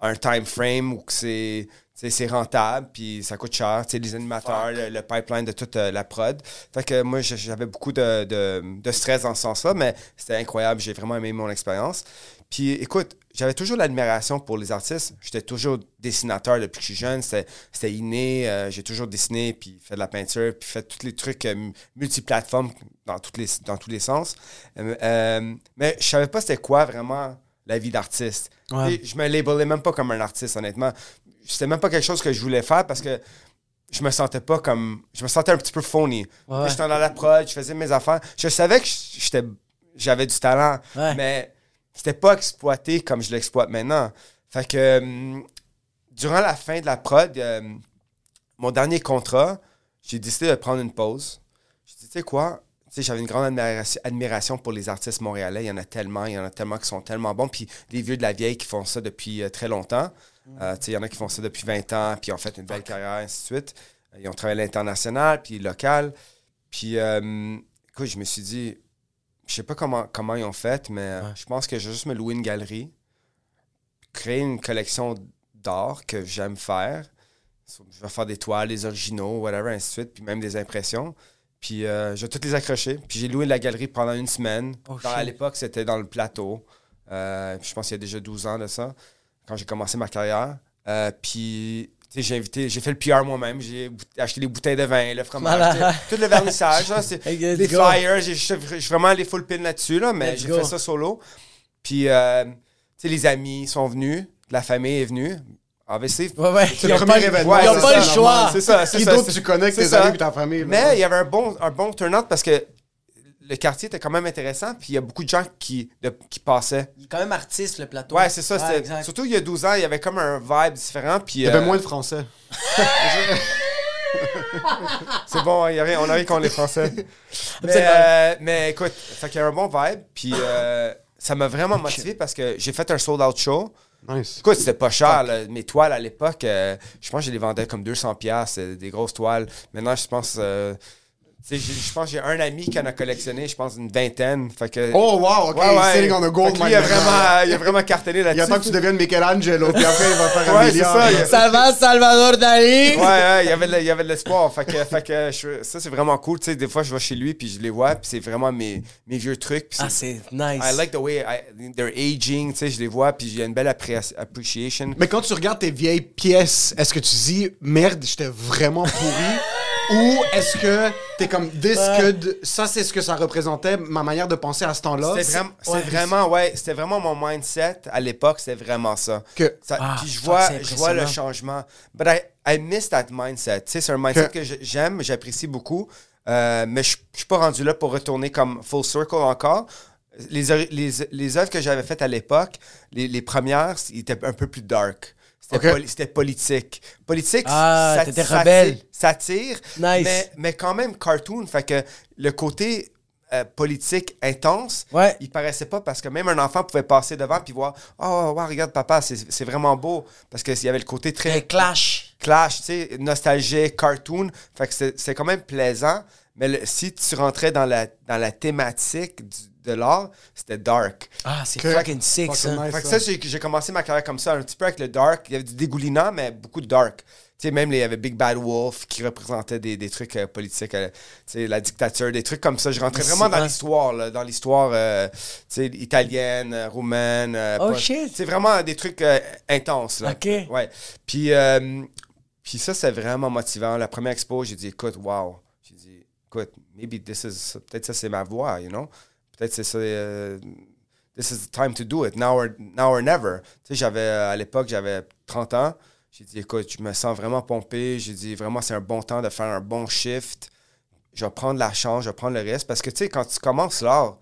un time frame où que c'est c'est rentable puis ça coûte cher. Les animateurs, le, le pipeline de toute euh, la prod. Fait que moi, j'avais beaucoup de, de, de stress dans ce sens-là, mais c'était incroyable. J'ai vraiment aimé mon expérience. Puis écoute, j'avais toujours l'admiration pour les artistes. J'étais toujours dessinateur depuis que je suis jeune. C'était inné. Euh, J'ai toujours dessiné, puis fait de la peinture, puis fait tous les trucs euh, multiplateformes dans, toutes les, dans tous les sens. Euh, mais je savais pas c'était quoi vraiment la vie d'artiste. Ouais. Je me labelais même pas comme un artiste, honnêtement. C'était même pas quelque chose que je voulais faire parce que je me sentais pas comme. Je me sentais un petit peu phony. Ouais. J'étais dans la prod, je faisais mes affaires. Je savais que j'étais, j'avais du talent, Ouais. mais c'était pas exploité comme je l'exploite maintenant. Fait que hum, durant la fin de la prod, euh, mon dernier contrat, j'ai décidé de prendre une pause. J'ai dit, tu sais quoi? Tu sais, j'avais une grande admiration, admiration pour les artistes montréalais. Il y en a tellement, il y en a tellement qui sont tellement bons. Puis les vieux de la vieille qui font ça depuis euh, très longtemps. Euh, il y en a qui font ça depuis 20 ans, puis ont fait une belle carrière, ainsi de suite. Ils ont travaillé à l'international, puis local. Puis, euh, écoute, je me suis dit, je sais pas comment, comment ils ont fait, mais je pense que je vais juste me louer une galerie, créer une collection d'art que j'aime faire. Je vais faire des toiles, des originaux, whatever, ainsi de suite, puis même des impressions. Puis euh, je vais toutes les accrocher. Puis j'ai loué la galerie pendant une semaine. Oh, Dans- à l'époque, l'époque, c'était dans le plateau. Euh, puis je pense qu'il y a déjà 12 ans de ça, quand j'ai commencé ma carrière. Euh, puis tu sais, j'ai invité, j'ai fait le PR moi-même. J'ai acheté les bouteilles de vin, le fromage, tout le vernissage. là, les go. flyers, j'ai- je suis vraiment allé full pin là-dessus, là, mais j'ai fait ça solo. Puis, euh, tu sais, les amis sont venus, la famille est venue. Obviously. Ouais, ouais. C'est Ils le premier pas, événement. ils ont c'est pas ça, le choix. C'est ça, c'est Qui ça. tu connais tes amis et ta famille? là? Mais il y avait un bon, un bon turn-out parce que le quartier était quand même intéressant, puis il y a beaucoup de gens qui, de- qui passaient. Il est quand même artiste, le plateau. Ouais, c'est ça. surtout il y a 12 ans, il y avait comme un vibe différent. Puis, Il y avait euh, moins de Français. C'est bon, il y a rien, on a rien contre les Français. mais, euh, mais écoute, fait qu'il y a un bon vibe. Puis euh, ça m'a vraiment motivé parce que j'ai fait un sold-out show. Nice. Écoute, c'était pas cher. là. Mes toiles à l'époque, euh, je pense que je les vendais comme 200$. piastres, euh, des grosses toiles. Maintenant, je pense. Je pense que j'ai un ami qui en a collectionné, je pense, une vingtaine. Fait que, Oh, wow, OK. Ouais, ouais. Sitting on a gold il, a vraiment, il a vraiment cartonné Il là-dessus. attend que tu deviennes Michelangelo, puis après, il va faire un Ouais, milliard. ça, il va, Salvador Dali? Ouais, ouais, il y avait de- il y avait de l'espoir. Fait que, fait que je- ça, c'est vraiment cool. Tu sais, des fois, je vais chez lui, puis je les vois, puis c'est vraiment mes, mes vieux trucs. Ah, c'est- c'est nice. I like the way I- they're aging, tu sais, je les vois, puis j'ai une belle appré- appreciation. Mais quand tu regardes tes vieilles pièces, est-ce que tu dis merde, j'étais vraiment pourri? ou est-ce que t'es comme this could ça c'est ce que ça représentait ma manière de penser à ce temps-là C'était vraiment, c'est ouais. vraiment, ouais, c'était vraiment mon mindset à l'époque, c'était vraiment ça. que Ça- Ah, puis je vois, je vois le changement. But I, I miss that mindset. Tu sais, c'est un mindset Que- j'aime, j'apprécie beaucoup. Euh, mais je je suis pas rendu là pour retourner comme full circle encore. Les, ori- les, les œuvres que j'avais faites à l'époque, les, les premières, ils étaient un peu plus dark. C'était, poli- politique. Politique, Ah, ça- t'étais ça- rebelle. Satire, Nice. mais, mais quand même cartoon. Fait que le côté euh, politique intense, Ouais. il paraissait pas parce que même un enfant pouvait passer devant puis voir Oh, wow, regarde papa, c'est vraiment beau. Parce qu'il y avait le côté très clash. clash, tu sais, nostalgique, cartoon. Fait que c'est c'est quand même plaisant. Mais le- si tu rentrais dans la, dans la thématique du- de l'art, c'était dark. Ah, c'est Que- fucking sick, Fucking ça. nice, Fait que ça. ça, j'ai commencé ma carrière comme ça, un petit peu avec le dark. Il y avait du dégoulinant, mais beaucoup de dark. Tu sais, même, il y avait Big Bad Wolf qui représentait des, des trucs euh, politiques, euh, tu sais, la dictature, des trucs comme ça. Je rentrais vraiment dans l'histoire, là, dans l'histoire, euh, tu sais, italienne, euh, roumaine. euh, Oh, pas- shit. C'est vraiment des trucs euh, intenses, là. OK. Ouais. Puis, euh, puis ça, c'est vraiment motivant. La première expo, j'ai dit, écoute, wow. J'ai dit, écoute, maybe this is, peut-être ça, c'est ma voix, you know? Peut-être c'est ça, euh, this is the time to do it, now or, now or never. Tu sais, j'avais, à l'époque, j'avais 30 ans. J'ai dit, écoute, je me sens vraiment pompé. J'ai dit, vraiment, c'est un bon temps de faire un bon shift. Je vais prendre la chance, je vais prendre le risque. Parce que, tu sais, quand tu commences l'art,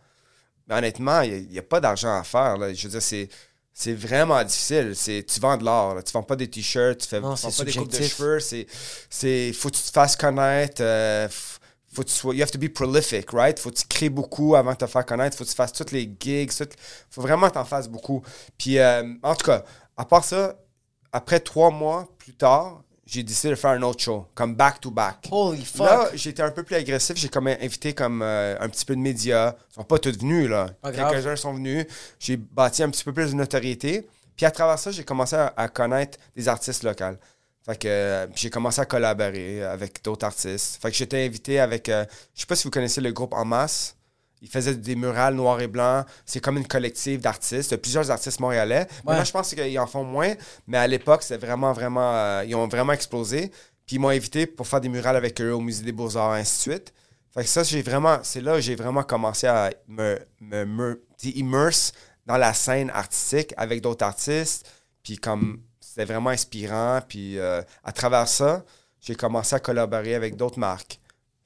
ben, honnêtement, il n'y a, pas d'argent à faire. là. Je veux dire, c'est, c'est vraiment difficile. C'est, tu vends de l'art. Tu vends pas des t-shirts, tu fais Non, tu vends c'est pas des coupes de cheveux. C'est, c'est, faut que tu te fasses connaître. euh, faut que tu sois, you have to be prolific, right? Faut que tu crées beaucoup avant de te faire connaître. Faut que tu fasses toutes les gigs. Tout, faut vraiment que tu en fasses beaucoup. Puis, euh, en tout cas, à part ça, après trois mois plus tard, j'ai décidé de faire un autre show, comme back-to-back. Holy fuck. Là, j'étais un peu plus agressif. J'ai comme invité comme euh, un petit peu de médias. Ils sont pas tous venus, là. Quelques-uns sont venus. J'ai bâti un petit peu plus de notoriété. Puis à travers ça, j'ai commencé à, à connaître des artistes locaux. Fait que euh, j'ai commencé à collaborer avec d'autres artistes. Fait que j'étais invité avec... euh, je sais pas si vous connaissez le groupe En Masse. Ils faisaient des murales noirs et blancs. C'est comme une collective d'artistes, plusieurs artistes montréalais. Maintenant, je pense qu'ils en font moins, mais à l'époque, c'était vraiment, vraiment... euh, ils ont vraiment explosé. Puis ils m'ont invité pour faire des murales avec eux au Musée des Beaux-Arts, ainsi de suite. Fait que ça, j'ai vraiment... C'est là que j'ai vraiment commencé à me, me, me immerse dans la scène artistique avec d'autres artistes. Puis comme... C'était vraiment inspirant. Puis euh, à travers ça, j'ai commencé à collaborer avec d'autres marques.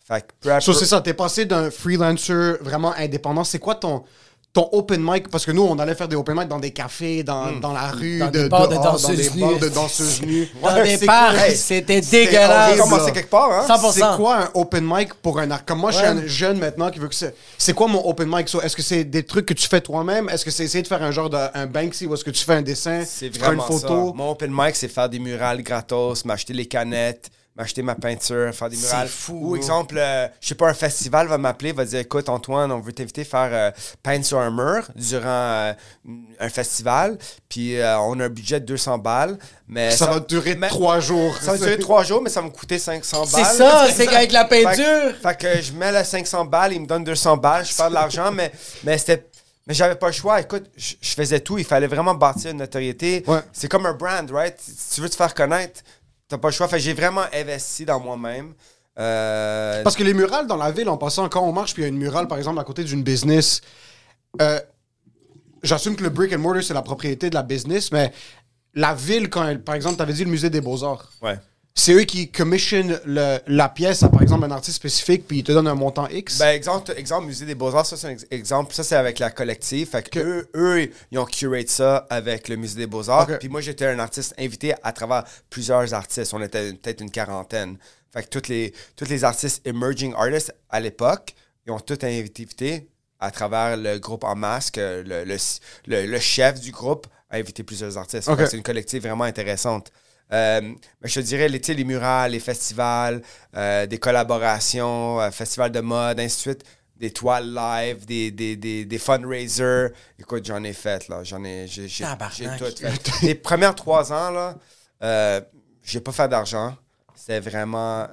Fait que peu à So, peu- c'est ça, t'es passé d'un freelancer vraiment indépendant. C'est quoi ton, ton open mic? Parce que nous, on allait faire des open mic dans des cafés, dans, dans la rue, Dans des bars de danseuses dans des bars nues. de danseuses nues. Dans Ouais, des c'est parcs, quoi- c'était dégueulasse. quelque part, hein? 100%. C'est quoi un open mic pour un art? Comme moi, je suis un jeune maintenant qui veut que c'est. C'est quoi mon open mic? So, est-ce que c'est des trucs que tu fais toi-même? Est-ce que c'est essayer de faire un genre de un Banksy ou est-ce que tu fais un dessin? C'est tu prends une vraiment photo? ça. Mon open mic, c'est faire des murales gratos, m'acheter les canettes, m'acheter ma peinture, faire des C'est murales. fou, Ou bro. exemple, euh, je sais pas, un festival va m'appeler, va dire écoute Antoine, on veut t'inviter à faire euh, peindre sur un mur durant euh, un festival, puis euh, on a un budget de 200 balles, mais Ça va durer mais- trois jours. Ça va durer trois jours, mais ça va me coûter 500 C'est balles. ça, c'est qu'avec la peinture. Fait que je mets la 500 balles, il me donne 200 balles, je perds de l'argent, mais, mais c'était. Mais j'avais pas le choix. Écoute, je, je faisais tout. Il fallait vraiment bâtir une notoriété. Ouais. C'est comme un brand, right? Si tu veux te faire connaître, t'as pas le choix. Fait j'ai vraiment investi dans moi-même. Euh, Parce que les murales dans la ville, en passant, quand on marche, puis il y a une murale, par exemple, à côté d'une business, euh, j'assume que le brick and mortar, c'est la propriété de la business, mais la ville, quand elle, par exemple, tu avais dit le musée des beaux-arts, ouais. C'est eux qui commissionnent le- la pièce à, par exemple, un artiste spécifique, puis ils te donnent un montant X? Ben, exemple, exemple Musée des Beaux-Arts, ça, c'est un ex- exemple. Ça, c'est avec la collective. Fait que eux, eux, ils ont curate ça avec le Musée des Beaux-Arts. Ok. Puis moi, j'étais un artiste invité à travers plusieurs artistes. On était peut-être une quarantaine. Fait que tous les, tous les artistes emerging artists à l'époque, ils ont tous été invités à travers le groupe En Masque. Le, le, le- le chef du groupe a invité plusieurs artistes. Ok. Fait que C'est une collective vraiment intéressante. Euh, mais je te dirais, les, les murales, les festivals, euh, des collaborations, euh, festivals de mode, ainsi de suite, des toiles live, des, des, des, des fundraisers. Écoute, j'en ai fait, là. J'en ai, j'ai, j'ai, Tabarnak. j'ai tout fait. Les premières trois ans, là, euh, j'ai pas fait d'argent. C'était vraiment,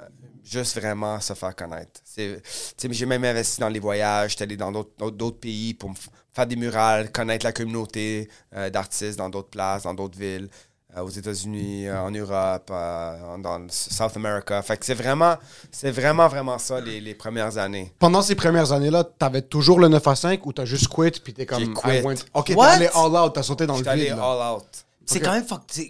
juste vraiment se faire connaître. C'est, j'ai même investi dans les voyages. J'étais allé dans d'autres, d'autres- pays pour me faire des murales, connaître la communauté euh, d'artistes dans d'autres places, dans d'autres villes aux États-Unis, euh, en Europe, euh, dans South America. Fait que c'est vraiment, c'est vraiment, vraiment ça les, les premières années. Pendant ces premières années-là, t'avais toujours le 9 à 5 ou t'as juste quit, puis t'es comme. J'ai quit. Went- Ok, t'es allé all out, t'as sauté dans le J'étais allé vide. là. all out. C'est quand même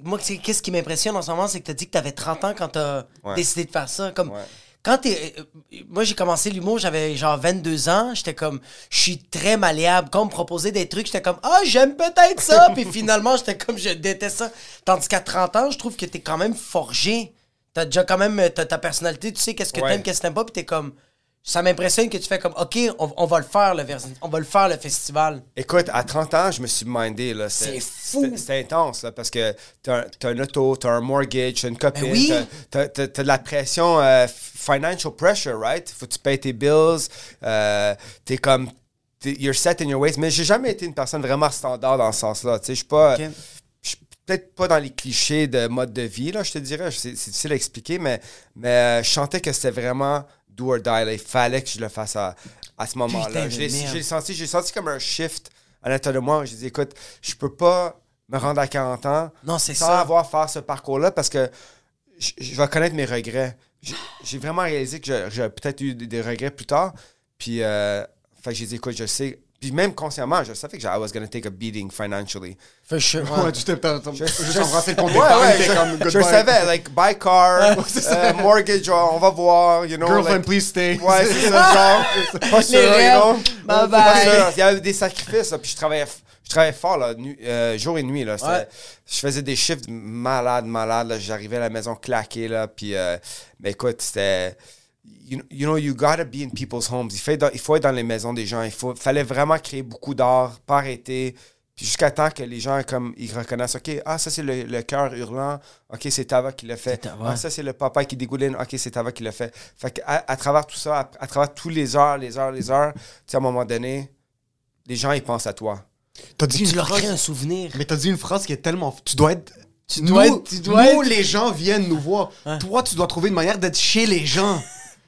Moi, c'est- qu'est-ce qui m'impressionne en ce moment, c'est que t'as dit que t'avais 30 ans quand t'as Ouais. décidé de faire ça. Comme, Ouais. Quand t'es. euh, moi, j'ai commencé l'humour, j'avais genre 22 ans. J'étais comme. Je suis très malléable. Quand on me proposait des trucs, j'étais comme. Ah, j'aime peut-être ça. Puis finalement, j'étais comme. Je déteste ça. Tandis qu'à 30 ans, je trouve que t'es quand même forgé. T'as déjà quand même. T'as ta personnalité, tu sais qu'est-ce que Ouais. t'aimes, qu'est-ce que t'aimes pas. Puis t'es comme. Ça m'impressionne que tu fais comme. Ok, on, on va le faire, le vers- on va le faire, le festival. Écoute, à 30 ans, je me suis mindé. là. C'est fou. C'était intense, là, parce que t'as un- t'as un auto, t'as un mortgage, t'as une copine, Ben oui. t'as- t'as de la pression, euh, financial pressure, right? Faut que tu payes tes bills. euh, t'es comme... you're set in your ways. Mais j'ai jamais été une personne vraiment standard dans ce sens-là. Tu sais, je suis pas. Ok. Je suis peut-être pas dans les clichés de mode de vie, là, je te dirais. C'est c'est difficile à expliquer, mais, mais euh, je sentais que c'était vraiment do or die. là. Il fallait que je le fasse à, à ce moment-là. J'ai senti, j'ai senti comme un shift à l'intérieur de moi. J'ai dit, écoute, je peux pas me rendre à 40 ans Non, c'est sans ça. avoir faire ce parcours-là parce que je, je vais connaître mes regrets. J'ai- vraiment réalisé que j'ai- peut-être eu des, regrets plus tard. Puis, euh, fait j'ai dit, écoute, je sais. Puis même consciemment, je savais que I was going to take a beating financially. For sure. Ouais, tu t'es juste Je- embrassé le compte Ouais, ouais, je, comme je goodbye. savais, like, buy car, euh, mortgage, on va voir, you know. Girlfriend, like- please stay. Ouais, c'est ça, genre. Pas sûr, you know. Bye Pas bye. sûr. Il y avait des sacrifices, là, puis je travaillais, je travaillais fort, là, nu- euh, jour et nuit, là. Ouais. Je faisais des shifts malades, malades, là. J'arrivais à la maison claqué, là, puis... euh, mais écoute, c'était... You, you know, you gotta be in people's homes. Il faut, être dans, il faut être dans les maisons des gens. Il faut, fallait vraiment créer beaucoup d'art, pas arrêter. Puis jusqu'à temps que les gens, comme, ils reconnaissent, OK, ah, ça, c'est le, le cœur hurlant. OK, c'est Tava qui l'a fait. Tava. Ah, ça, c'est le papa qui dégouline. OK, c'est Tava qui l'a fait. Fait qu'à à, travers tout ça, à, à travers tous les heures, les heures, les heures, tu sais, à un moment donné, les gens, ils pensent à toi. T'as dit Tu une leur phrase- crées un souvenir. Mais t'as dit une phrase qui est tellement. Tu dois être. Tu dois nous, être- tu dois nous, être- les gens viennent nous voir. Toi, tu dois trouver une manière d'être chez les gens.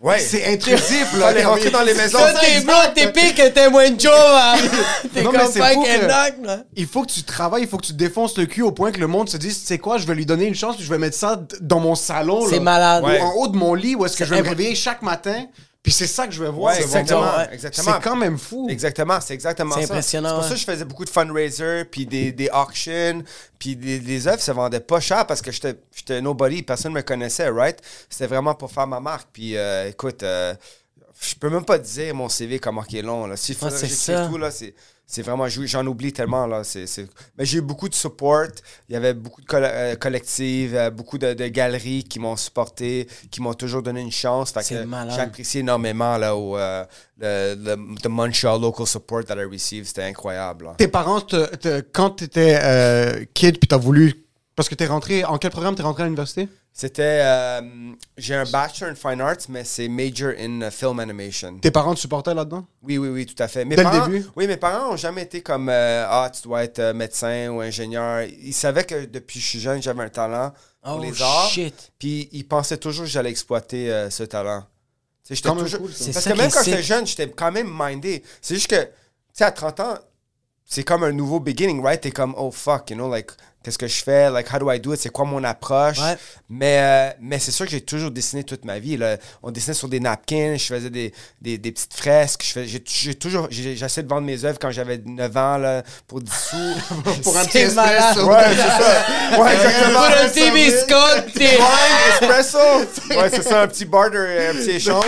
Ouais. C'est intrusif, là. Fallait rentrer dans les maisons. Ça, t'es blanc, t'es pique, t'es moins job, hein. T'es Non, mais comme c'est que-. Il faut que tu travailles, il faut que tu défonces le cul au point que le monde se dise, tu sais quoi, je vais lui donner une chance, puis je vais mettre ça dans mon salon. C'est là. malade. Ou Ouais. en haut de mon lit, où est-ce que C'est je vais me réveiller chaque matin, puis c'est ça que je vais voir. Ouais, c'est exactement. exactement. C'est quand même fou. Exactement, c'est exactement C'est ça. impressionnant, C'est pour ça que je faisais beaucoup de fundraisers, puis des, des auctions, puis des, les œuvres se vendaient pas cher parce que j'étais j'étais nobody, personne me connaissait, right? C'était vraiment pour faire ma marque. Puis euh, écoute, euh, je peux même pas te dire mon CV comment il est long. Là. S'il faut que c'est ça. tout, là, c'est... C'est vraiment, j'en oublie tellement. Là. C'est, c'est- Mais j'ai eu beaucoup de support. Il y avait beaucoup de coll- euh, collectifs, euh, beaucoup de, de galeries qui m'ont supporté, qui m'ont toujours donné une chance. J'apprécie énormément là, au, euh, le, le- the Montreal local support that I received. C'était incroyable. là. Tes parents, te- te- quand t'étais euh, kid, puis t'as voulu. Parce que t'es rentré. En quel programme t'es rentré à l'université? C'était. euh, j'ai un Bachelor in Fine Arts, mais c'est Major in uh, Film Animation. Tes parents te supportaient là-dedans? Oui, oui, oui, tout à fait. Mes Dès le parents, début? Oui, mes parents n'ont jamais été comme euh, Ah, tu dois être euh, médecin ou ingénieur. Ils savaient que depuis que je suis jeune, j'avais un talent pour Oh, les arts. shit. Puis ils pensaient toujours que j'allais exploiter euh, ce talent. J'étais Quand même toujours- cool, ça. Parce ça que même quand j'étais jeune, j'étais quand même mindé. C'est juste que, tu sais, à 30 ans, c'est comme un nouveau beginning, right? T'es comme, oh fuck, you know, like, qu'est-ce que je fais? Like, how do I do it? C'est quoi mon approche? Ouais. Mais, euh, mais c'est sûr que j'ai toujours dessiné toute ma vie. Là. On dessinait sur des napkins, je faisais des, des, des petites fresques. Je fais- J'ai j'ai toujours, j'ai- j'essaie de vendre mes œuvres quand j'avais 9 ans là, pour 10 sous. Pour un petit espresso. Ouais, c'est ça. Ouais, exactement. Pour un petit biscotte, t'es- Ouais, espresso. Ouais, c'est ça, un petit barter, un petit échange.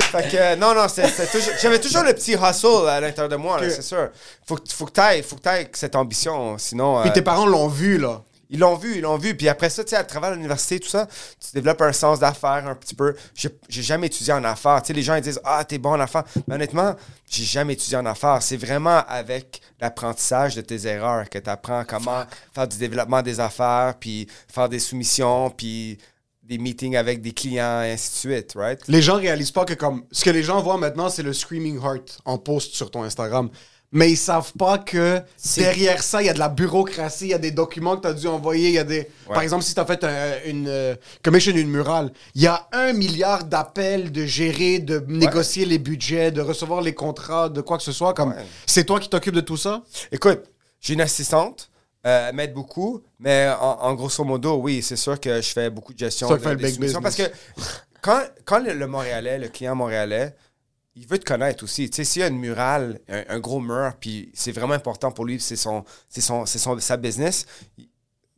Fait que, euh, non, non, c'est- c'est toujours- j'avais toujours le petit hustle à l'intérieur de moi, là, c'est sûr. Faut, que- faut que t'ailles, faut que t'ailles avec cette ambition, sinon... Puis euh, tes parents l'ont vu, là. ils l'ont vu, ils l'ont vu. Puis après ça, tu sais, à travers l'université, tout ça, tu développes un sens d'affaires un petit peu. J'ai jamais étudié en affaires. Tu sais, les gens, ils disent, ah, t'es bon en affaires. Mais honnêtement, j'ai jamais étudié en affaires. C'est vraiment avec l'apprentissage de tes erreurs que tu apprends comment faire du développement des affaires, puis faire des soumissions, puis des meetings avec des clients, et ainsi de suite, right? Les gens réalisent pas que comme ce que les gens voient maintenant, c'est le screaming heart en post sur ton Instagram. Mais ils savent pas que derrière ça, il y a de la bureaucratie, il y a des documents que tu as dû envoyer, il y a des par exemple si tu as fait un- une euh, commission une murale, il y a un milliard d'appels de gérer, de négocier les budgets, de recevoir les contrats, de quoi que ce soit comme Ouais. c'est toi qui t'occupes de tout ça? Écoute, j'ai une assistante. euh, elle m'aide beaucoup, mais en, en grosso modo, oui, c'est sûr que je fais beaucoup de gestion. Ça de- fait le big soumissions, Parce business. que quand, quand le, le Montréalais, le client montréalais, il veut te connaître aussi. Tu sais, s'il y a une murale, un, un gros mur, puis c'est vraiment important pour lui, c'est son, c'est son, c'est son, sa business,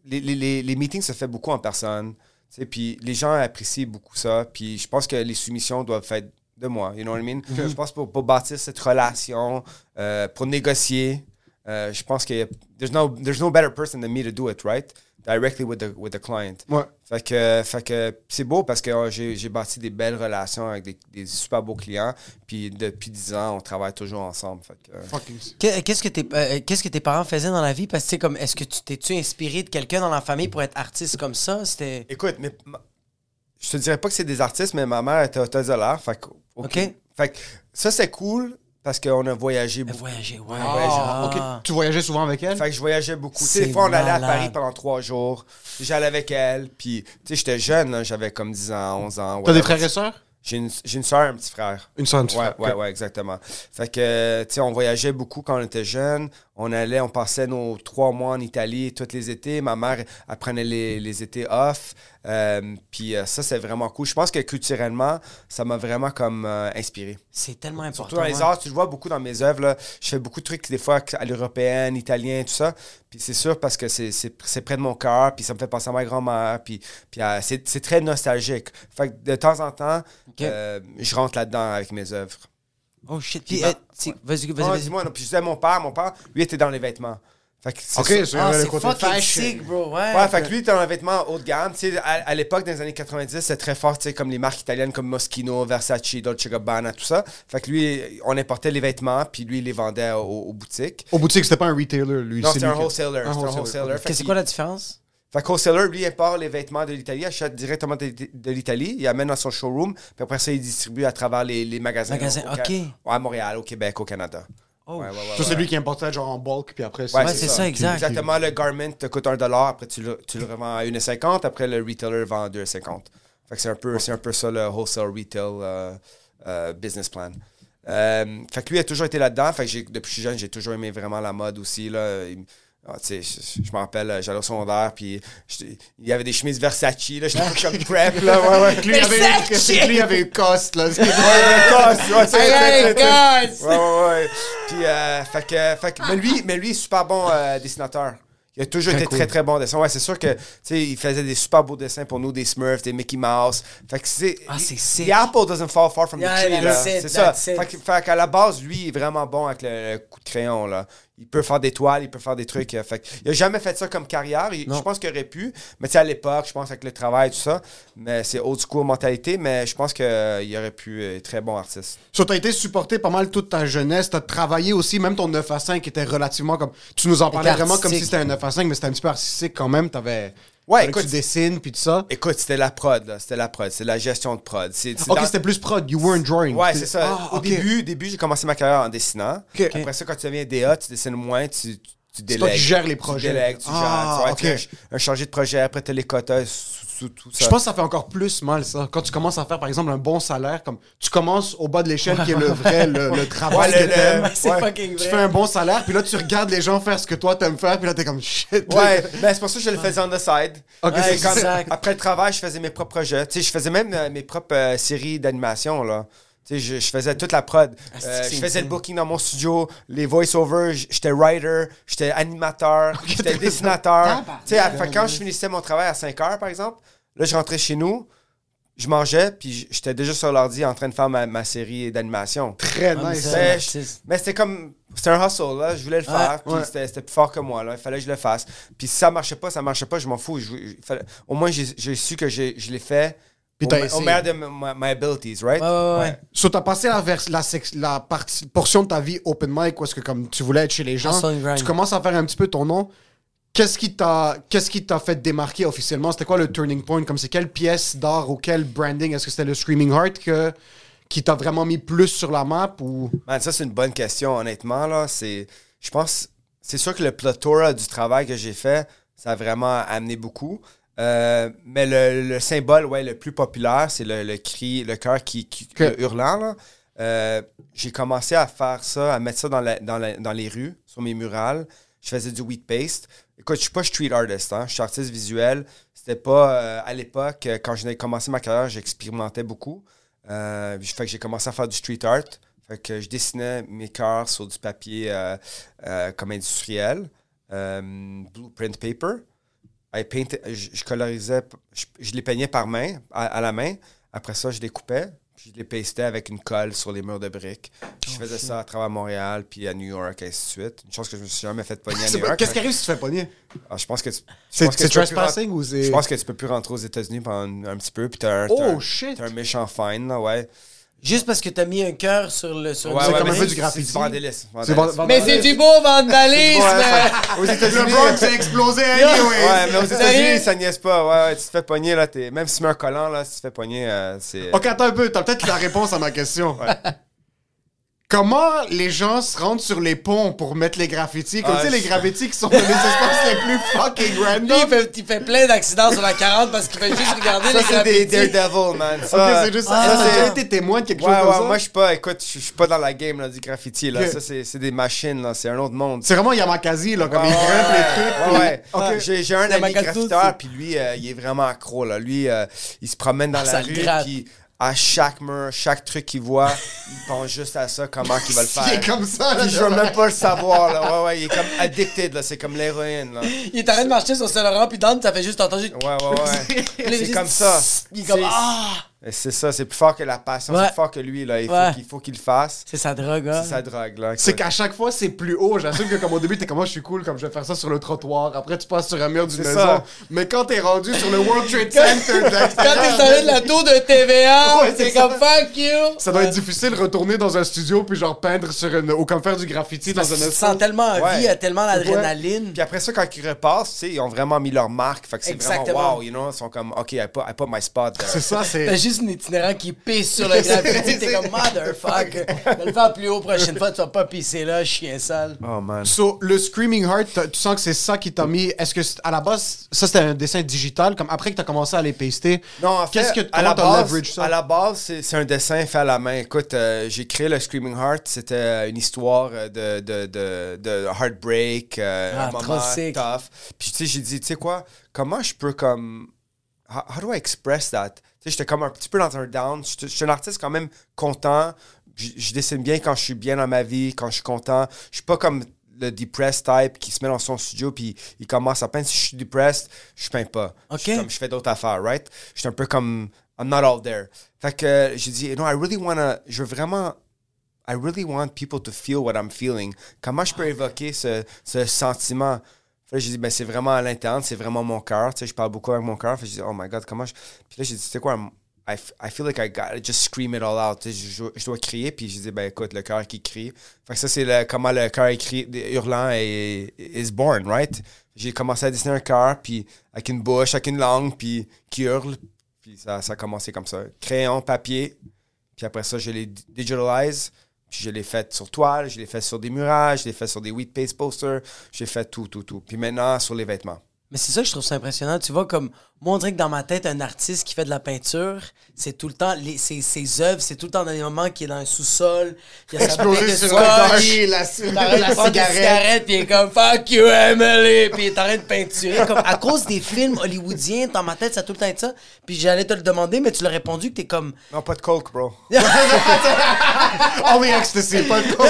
les, les, les, meetings se fait beaucoup en personne. Tu sais, puis les gens apprécient beaucoup ça. Puis je pense que les soumissions doivent être de moi. You know what I mean? Je pense pour, pour bâtir cette relation, euh, pour négocier, euh, je pense que there's no, there's no better person than me to do it, right? Directly with the, with the client. Ouais. Fait que, fait que c'est beau parce que euh, j'ai j'ai bâti des belles relations avec des, des super beaux clients. Puis depuis 10 ans, on travaille toujours ensemble. Fait que, euh, Qu'est-ce que, tes, euh, qu'est-ce que tes parents faisaient dans la vie? Parce que, tu sais, comme, est-ce que tu t'es-tu inspiré de quelqu'un dans la famille pour être artiste comme ça? C'était. Écoute, mais ma- je te dirais pas que c'est des artistes, mais ma mère était autodidacte. Fait que, OK. Fait que ça, c'est cool parce qu'on a voyagé beaucoup. Voyager, ouais. Ah, ok. Tu voyageais souvent avec elle? Fait que je voyageais beaucoup. Tu sais, C'est des fois, on allait à malade. Paris pendant trois jours. J'allais avec elle. Puis, tu sais, j'étais jeune, là, j'avais comme 10 ans, 11 ans. T'as des whatever. frères et sœurs? J'ai une, j'ai une soeur et un petit frère. Une soeur, un petit ouais, frère. Ouais, ouais, exactement. Fait que, tu sais, on voyageait beaucoup quand on était jeune. On allait, on passait nos trois mois en Italie tous les étés. Ma mère, elle prenait les, les étés off. Euh, puis euh, ça, c'est vraiment cool. Je pense que culturellement, ça m'a vraiment comme euh, inspiré. C'est tellement important. Surtout dans les arts, tu le vois beaucoup dans mes œuvres. là. Je fais beaucoup de trucs des fois à l'européenne, italien, tout ça. Puis c'est sûr parce que c'est- près de mon cœur, puis ça me fait penser à ma grand-mère, puis, puis euh, c'est très nostalgique. Fait que de temps en temps, je rentre là-dedans avec mes œuvres. Oh shit. Puis, Puis, euh, c'est- vas-y, vas-y, Ah, vas-y. dis-moi, non, puis je disais mon père, mon père, lui était dans les vêtements. Fait que c'est Ok, sûr- c'est Ah, le c'est côté sick, bro. Ouais. Ouais, fait que lui, il était dans les vêtements haut de gamme. Tu sais, à, à l'époque, dans les années 90, c'était très fort, tu sais, comme les marques italiennes comme Moschino, Versace, Dolce Gabbana, tout ça. Fait que lui, on importait les vêtements, puis lui, il les vendait aux, aux boutiques. Au boutique, c'était pas un retailer, lui. Non, c'est c'était un qui- wholesaler. C'était un wholesaler. C'est quoi la différence? Fait que wholesaler, lui, importe les vêtements de l'Italie, achète directement de, de l'Italie, il amène dans son showroom, puis après ça, il distribue à travers les, les magasins. Magasins, au- au- ok. Ouais, à Montréal, au Québec, au Canada. Oh. Ouais, ouais, ouais, Ça, ouais. c'est lui qui importait genre en bulk, puis après, Ouais, Ouais, c'est ça, exact. Exactement, le garment te coûte un dollar, après tu le, tu le revends à 1,50, après le retailer vend à 2,50. Fait que c'est un, peu, c'est un peu ça le wholesale retail euh, euh, business plan. Euh, fait que lui a toujours été là-dedans. Fait que j'ai- depuis que je suis jeune, j'ai toujours aimé vraiment la mode aussi. Là. Il- ah, je, je me rappelle, euh, j'allais au secondaire, puis il y avait des chemises Versace, là, j'étais comme prep, là, ouais, ouais. Lui, il avait, lui, il avait eu cost, là. Ouais, coste, ouais, c'est-! Ouais, ouais, ouais. Puis, euh, fait que, fait que- mais lui, mais lui, super bon euh, dessinateur. Il a toujours été très, très bon dessin. Ouais, c'est sûr que, tu sais, il faisait des super beaux dessins pour nous, des Smurfs, des Mickey Mouse. Fait que c'est. Ah, c'est sick. The apple doesn't fall far from Yeah, the tree, là. C'est ça. it. Fait, qu'à la base, lui, il est vraiment bon avec le, le coup de crayon, là. Il peut faire des toiles, il peut faire des trucs. euh, Fait il a jamais fait ça comme carrière. Il- je pense qu'il aurait pu. Mais tu sais, à l'époque, je pense avec le travail, tout ça. Mais c'est old school mentalité. Mais je pense qu'il aurait pu être très bon artiste. So, t'as été supporté pas mal toute ta jeunesse. T'as travaillé aussi, même ton 9 à 5 était relativement comme. Tu nous en parlais vraiment comme si c'était un 9 à 5, mais c'était un petit peu artistique quand même. T'avais. Ouais, écoute, tu dessines puis tout ça. Écoute, c'était la prod, là. C'était la prod. C'est la gestion de prod. C'est Ok, dans- c'était plus prod. You weren't drawing. Ouais, c'est ça. Ah, Au début, début j'ai commencé ma carrière en dessinant. Après ça, quand tu deviens DA, tu dessines moins, tu, tu, tu délègues. toi qui gères les projets. Tu délègues, tu Ah, gères. Tu vois, tu un, un chargé de projet, après tu as les quotas, sous, sous tout ça. Je pense que ça fait encore plus mal, ça. Quand tu commences à faire, par exemple, un bon salaire, comme tu commences au bas de l'échelle, qui est le vrai, le, le travail Ouais, que t'aimes. le- C'est Ouais. fucking Tu fais un bon salaire, puis là, tu regardes les gens faire ce que toi t'aimes faire, puis là, t'es comme shit. Ouais, mais c'est pour ça que je le faisais on the side. Ok, Ouais, exact. Après le travail, je faisais mes propres projets. Tu sais, je faisais même euh, mes propres euh, séries d'animation, là. Tu sais, je, je faisais toute la prod. Ah, Euh, je faisais le booking dans mon studio, les voice-overs, j'étais writer, j'étais animateur, j'étais dessinateur. Tu sais, quand je finissais mon travail à 5 heures, par exemple, là, je rentrais chez nous, je mangeais, puis j'étais déjà sur l'ordi en train de faire ma, ma série d'animation. Très Ah, mais nice. ça- Mais, je- c'était comme. C'était un hustle, là. Je voulais le faire. puis ouais. C'était, plus fort que moi, là. Il fallait que je le fasse. Puis si ça marchait pas, ça marchait pas, je m'en fous. Je- je- fallait- au moins, j'ai, su que je l'ai fait. Puis au, t'as au essayé. meilleur de my, my abilities, right? Ouais, ouais, ouais. So, t'as passé la, vers- la, sex- la partie, portion de ta vie open mic, où est-ce que comme tu voulais être chez les gens, tu commences à faire un petit peu ton nom. Qu'est-ce qui t'a qu'est-ce qui t'a fait démarquer officiellement? C'était quoi le turning point? Comme c'est quelle pièce d'art ou quel branding? Est-ce que c'était le Screaming Heart que, qui t'a vraiment mis plus sur la map ou? Man, ça, c'est une bonne question, honnêtement, là. C'est. Je pense. C'est sûr que le plethora du travail que j'ai fait, ça a vraiment amené beaucoup. Euh, mais le, le symbole, ouais, le plus populaire, c'est le, le cri, le cœur qui, qui le hurlant. Euh, j'ai commencé à faire ça, à mettre ça dans, la- dans, la- dans les rues, sur mes murales. Je faisais du wheat paste. Écoute, je suis pas street artist, hein. Je suis artiste visuel. C'était pas euh, à l'époque, quand j'ai commencé ma carrière, j'expérimentais beaucoup. Fait que j'ai commencé à faire du street art. Fait que je dessinais mes cœurs sur du papier comme industriel, blueprint paper. I painted- je, je colorisais, je, je les peignais par main, à, à la main. Après ça, je les coupais, puis je les pastais avec une colle sur les murs de briques. Puis je faisais ça à travers Montréal, puis à New York, et ainsi de suite. Une chose que je me suis jamais fait pogner à New York. Qu'est-ce qui arrive si tu fais pogner? Ah, je pense que tu- C'est trespassing ou c'est Je pense que tu peux plus rentrer aux États-Unis pendant un, un petit peu, puis t'as un, Oh, t'as un- un méchant fine, là, ouais. Juste parce que t'as mis un cœur sur le. Sur Ouais, c'est ouais, comme mais un peu du c'est- graffiti. C'est du vandalisme. Mais c'est du beau vandalisme! Aux États-Unis. Le Bronx a explosé anyway. Ouais, mais aux? États-Unis, ça niaise pas. Ouais, ouais, tu te fais pogner, là. t'es- Même si tu mets un collant, là, si tu te fais pogner, euh, c'est. Ok, attends un peu, t'as peut-être la réponse à ma question. Comment les gens se rendent sur les ponts pour mettre les graffitis? Comme Ah, tu sais, les je- graffitis qui sont dans les espaces les plus fucking Lui, il random. fait, il fait plein d'accidents sur la 40 parce qu'il fait juste regarder Ça, les c'est des graffitis. Daredevil, man. Ok, Ça, c'est juste Ah. ça. Que t'as c'est- déjà été témoin de quelque Ouais, chose comme ouais, ça? moi, je suis pas, écoute, je je suis pas dans la game là, du graffiti. Là. Ok. Ça, c'est c'est des machines, là. C'est un autre monde. C'est vraiment Yamakasi, là, comme Ouais, il grimpe ouais, les trucs. ouais, puis- ouais. Ok. J'ai j'ai un C'est ami Magatou, graffiteur, puis lui, euh, il est vraiment accro. Là. Lui, euh, il se promène dans Ah, la ça le rue, gratte. puis à chaque mur, chaque truc qu'il voit, il pense juste à ça, comment il va le faire. Il est comme ça, là. Puis je veux même pas le savoir. Là. Ouais, ouais, il est comme addicted. là. C'est comme l'héroïne. Là. Il est en train de marcher sur Saint-Laurent, puis Dan, ça fait juste entendu. Ouais, ouais, ouais. C'est comme ça. Il est comme, ah! C'est ça, c'est plus fort que la passion, Ouais. c'est plus fort que lui. Là. Il faut Ouais. qu'il faut qu'il le fasse. C'est sa drogue, hein. C'est sa drogue. Là. C'est qu'à chaque fois, c'est plus haut. J'assume que comme au début, t'es comme moi, je suis cool, comme je vais faire ça sur le trottoir. Après, tu passes sur un mur d'une maison. ça. Mais quand t'es rendu sur le World Trade Center, Quand t'es sorti de la tour de TVA, Ouais, c'est c'est comme fuck you! Ça doit être difficile de retourner dans un studio puis genre peindre sur une ou comme faire du graffiti dans un tu sens tellement vie, il y a tellement d'adrénaline. Puis après ça, quand ils repassent, tu sais, ils ont vraiment mis leur marque. Fait que c'est Exactement. vraiment wow, you know. Ils sont comme, OK, I put, I put my spot there. C'est ça, c'est. Juste un itinérant qui pisse sur le graffiti, t'es comme motherfucker. Je vais le faire plus haut prochaine fois, tu vas pas pisser là, chien sale. Oh man. So, le Screaming Heart, tu sens que c'est ça qui t'a mis. Est-ce que à la base, ça c'était un dessin digital, comme après que t'as commencé à les paster? Non, en fait, Qu'est-ce que à la base, leverage ça? à la base, c'est un dessin fait à la main. Écoute, euh, j'ai créé le Screaming Heart. C'était une histoire euh, de, de, de, de heartbreak, euh, Ah, un trop moment sick. tough. Puis tu sais, j'ai dit, tu sais quoi, comment je peux comme... How, how do I express that? Sais, j'étais comme un petit peu dans un down. Je suis un artiste quand même content. Je, dessine bien quand je suis bien dans ma vie, quand je suis content. Je suis pas comme le depressed type qui se met dans son studio puis il commence à peindre. Si je suis depressed, je peins pas. Je comme- je fais d'autres affaires, right? Je suis un peu comme I'm not all there. Fait que euh, j'ai dit, non, I really wanna, je veux vraiment, I really want people to feel what I'm feeling. Comment je peux évoquer ce, ce sentiment? Que j'ai dit, ben, c'est vraiment à l'interne, c'est vraiment mon cœur. Je parle beaucoup avec mon cœur. Fait j'ai dit, oh my God, comment je. Puis là, j'ai dit, sais quoi, I, I feel like I gotta just scream it all out. Je, dois crier. Puis j'ai dit, ben, écoute, le cœur qui crie. Fait que ça, c'est le- comment le cœur écrit, hurlant est, is born, right? J'ai commencé à dessiner un cœur, puis avec une bouche, avec une langue, puis qui hurle. Puis ça, ça a commencé comme ça. Crayon, papier. Puis après ça, je l'ai di- digitalise. Puis je l'ai fait sur toile, je l'ai fait sur des murages, je l'ai fait sur des wheat paste posters. J'ai fait tout, tout, tout. Puis maintenant, sur les vêtements. Mais c'est ça que je trouve ça impressionnant. Tu vois, comme moi, on dirait que dans ma tête, un artiste qui fait de la peinture, c'est tout le temps, les, ses, ses œuvres, c'est tout le temps dans des moments qui est dans un sous-sol, il y a sa bouteille de scotch, la, la des cigarette. puis il est comme fuck you Emily, puis il est en train de peinturer. Comme, à cause des films hollywoodiens, dans ma tête, ça a tout le temps été ça. Puis j'allais te le demander, mais tu l'as répondu que t'es comme. Non, pas de coke, bro. Only ecstasy, pas de coke.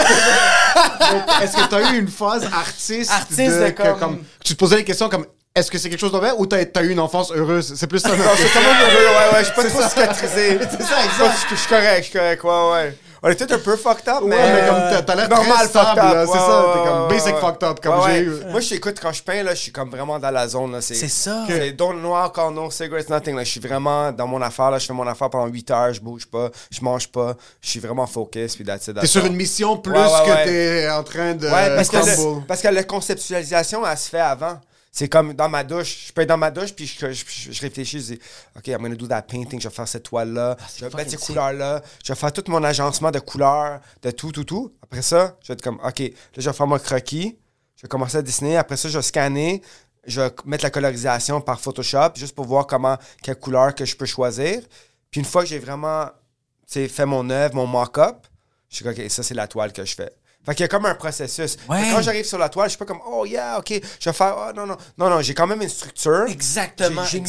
Est-ce que t'as eu une phase artiste, Artiste de, de que, comme- Tu te posais des questions comme est-ce que c'est quelque chose vrai ou t'as as eu une enfance heureuse? C'est plus ça. Non, c'est comme un heureux, ouais, ouais. Je suis pas trop cicatrisé. C'est ça, pas- Je suis correct, je suis correct, ouais, ouais. On est tous un peu fucked up, mais. Ouais, mais comme t'as- l'air normal stable, fucked up. c'est ouais, ça, t'es comme basic fucked up, comme j'ai eu. Moi, je t'écoute quand je peins, là, je suis comme vraiment dans la zone, là. C'est ça. C'est don't noir, encore no cigarettes, nothing. Là. Je suis vraiment dans mon affaire, là. Je fais mon affaire pendant 8 heures, je bouge pas, je mange pas. Je suis vraiment focus, puis that's it, T'es sur une mission plus que t'es en train de Ouais, parce que, le- parce que la conceptualisation, elle se fait avant. C'est comme dans ma douche. Je peux être dans ma douche, puis je, je- je réfléchis, je dis, OK, I'm gonna do that painting, je vais faire cette toile-là, je vais mettre ces couleurs-là, je vais faire tout mon agencement de couleurs, de tout, tout, tout. Après ça, je vais être comme, OK, là, je vais faire mon croquis, je vais commencer à dessiner. Après ça, je vais scanner, je vais mettre la colorisation par Photoshop, juste pour voir comment, quelle couleur que je peux choisir. Puis une fois que j'ai vraiment tu sais, fait mon œuvre, mon mock-up, je suis OK, ça, c'est la toile que je fais. Fait qu'il y a comme un processus. Ouais. Quand j'arrive sur la toile, je suis pas comme, oh yeah, OK, je vais faire, oh non, non. Non, non, j'ai quand même une structure. Exactement, J'ai une,